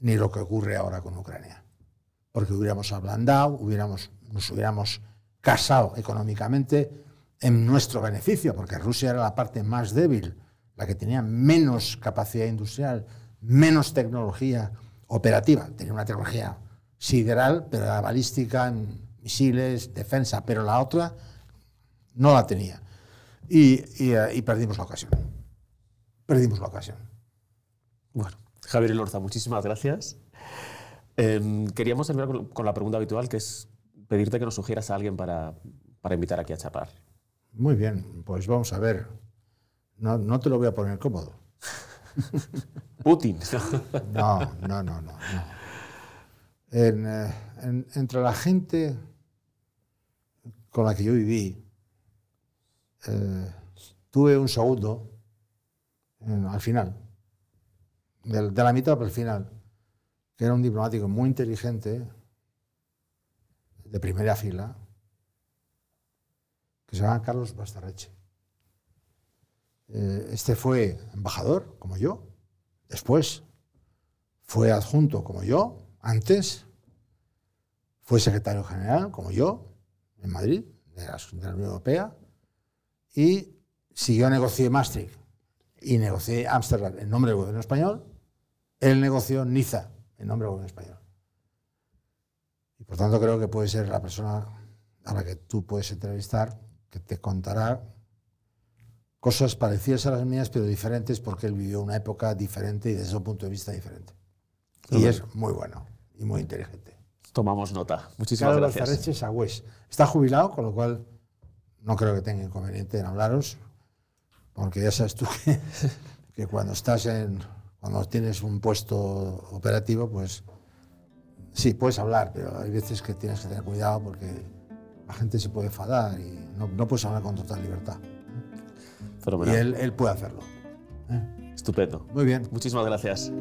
S3: ni lo que ocurre ahora con Ucrania. Porque hubiéramos ablandado, hubiéramos, nos hubiéramos casado económicamente en nuestro beneficio, porque Rusia era la parte más débil, la que tenía menos capacidad industrial, menos tecnología operativa. Tenía una tecnología sideral, pero era balística, misiles, defensa, pero la otra no la tenía. Y, eh, perdimos la ocasión. Perdimos la ocasión.
S2: Bueno, Javier Elorza, muchísimas gracias. Em, queríamos terminar con, la pregunta habitual, que es pedirte que nos sugieras a alguien para, para invitar aquí a chapar.
S3: Muy bien, pues vamos a ver. No, no te lo voy a poner cómodo. [LAUGHS]
S2: Putin.
S3: no, no, no, no. Eh, entre la gente con la que yo viví, eh, tuve un segundo al final, de, de, la mitad para el final, que era un diplomático muy inteligente, de primera fila, que se llama Carlos Bastarreche. Eh, este fue embajador, como yo, después fue adjunto, como yo, antes fue secretario general, como yo, en Madrid, de la, Unión Europea, y siguió negociando Maastricht. Y negocié Ámsterdam en nombre del gobierno español, él negoció Niza en nombre del gobierno español. Y por tanto creo que puede ser la persona a la que tú puedes entrevistar que te contará cosas parecidas a las mías, pero diferentes porque él vivió una época diferente y desde un punto de vista diferente. Y es muy bueno y muy inteligente.
S2: Tomamos nota. Muchísimas gracias.
S3: Agües. Está jubilado, con lo cual no creo que tenga inconveniente en hablaros, porque ya sabes tú que, [LAUGHS] que cuando estás en, cuando tienes un puesto operativo, pues sí, puedes hablar, pero hay veces que tienes que tener cuidado porque la gente se puede enfadar y no, no puedes hablar con total libertad.
S2: Fenomenal.
S3: Y él, él puede hacerlo.
S2: ¿eh? Estupendo.
S3: Muy bien.
S2: Muchísimas gracias.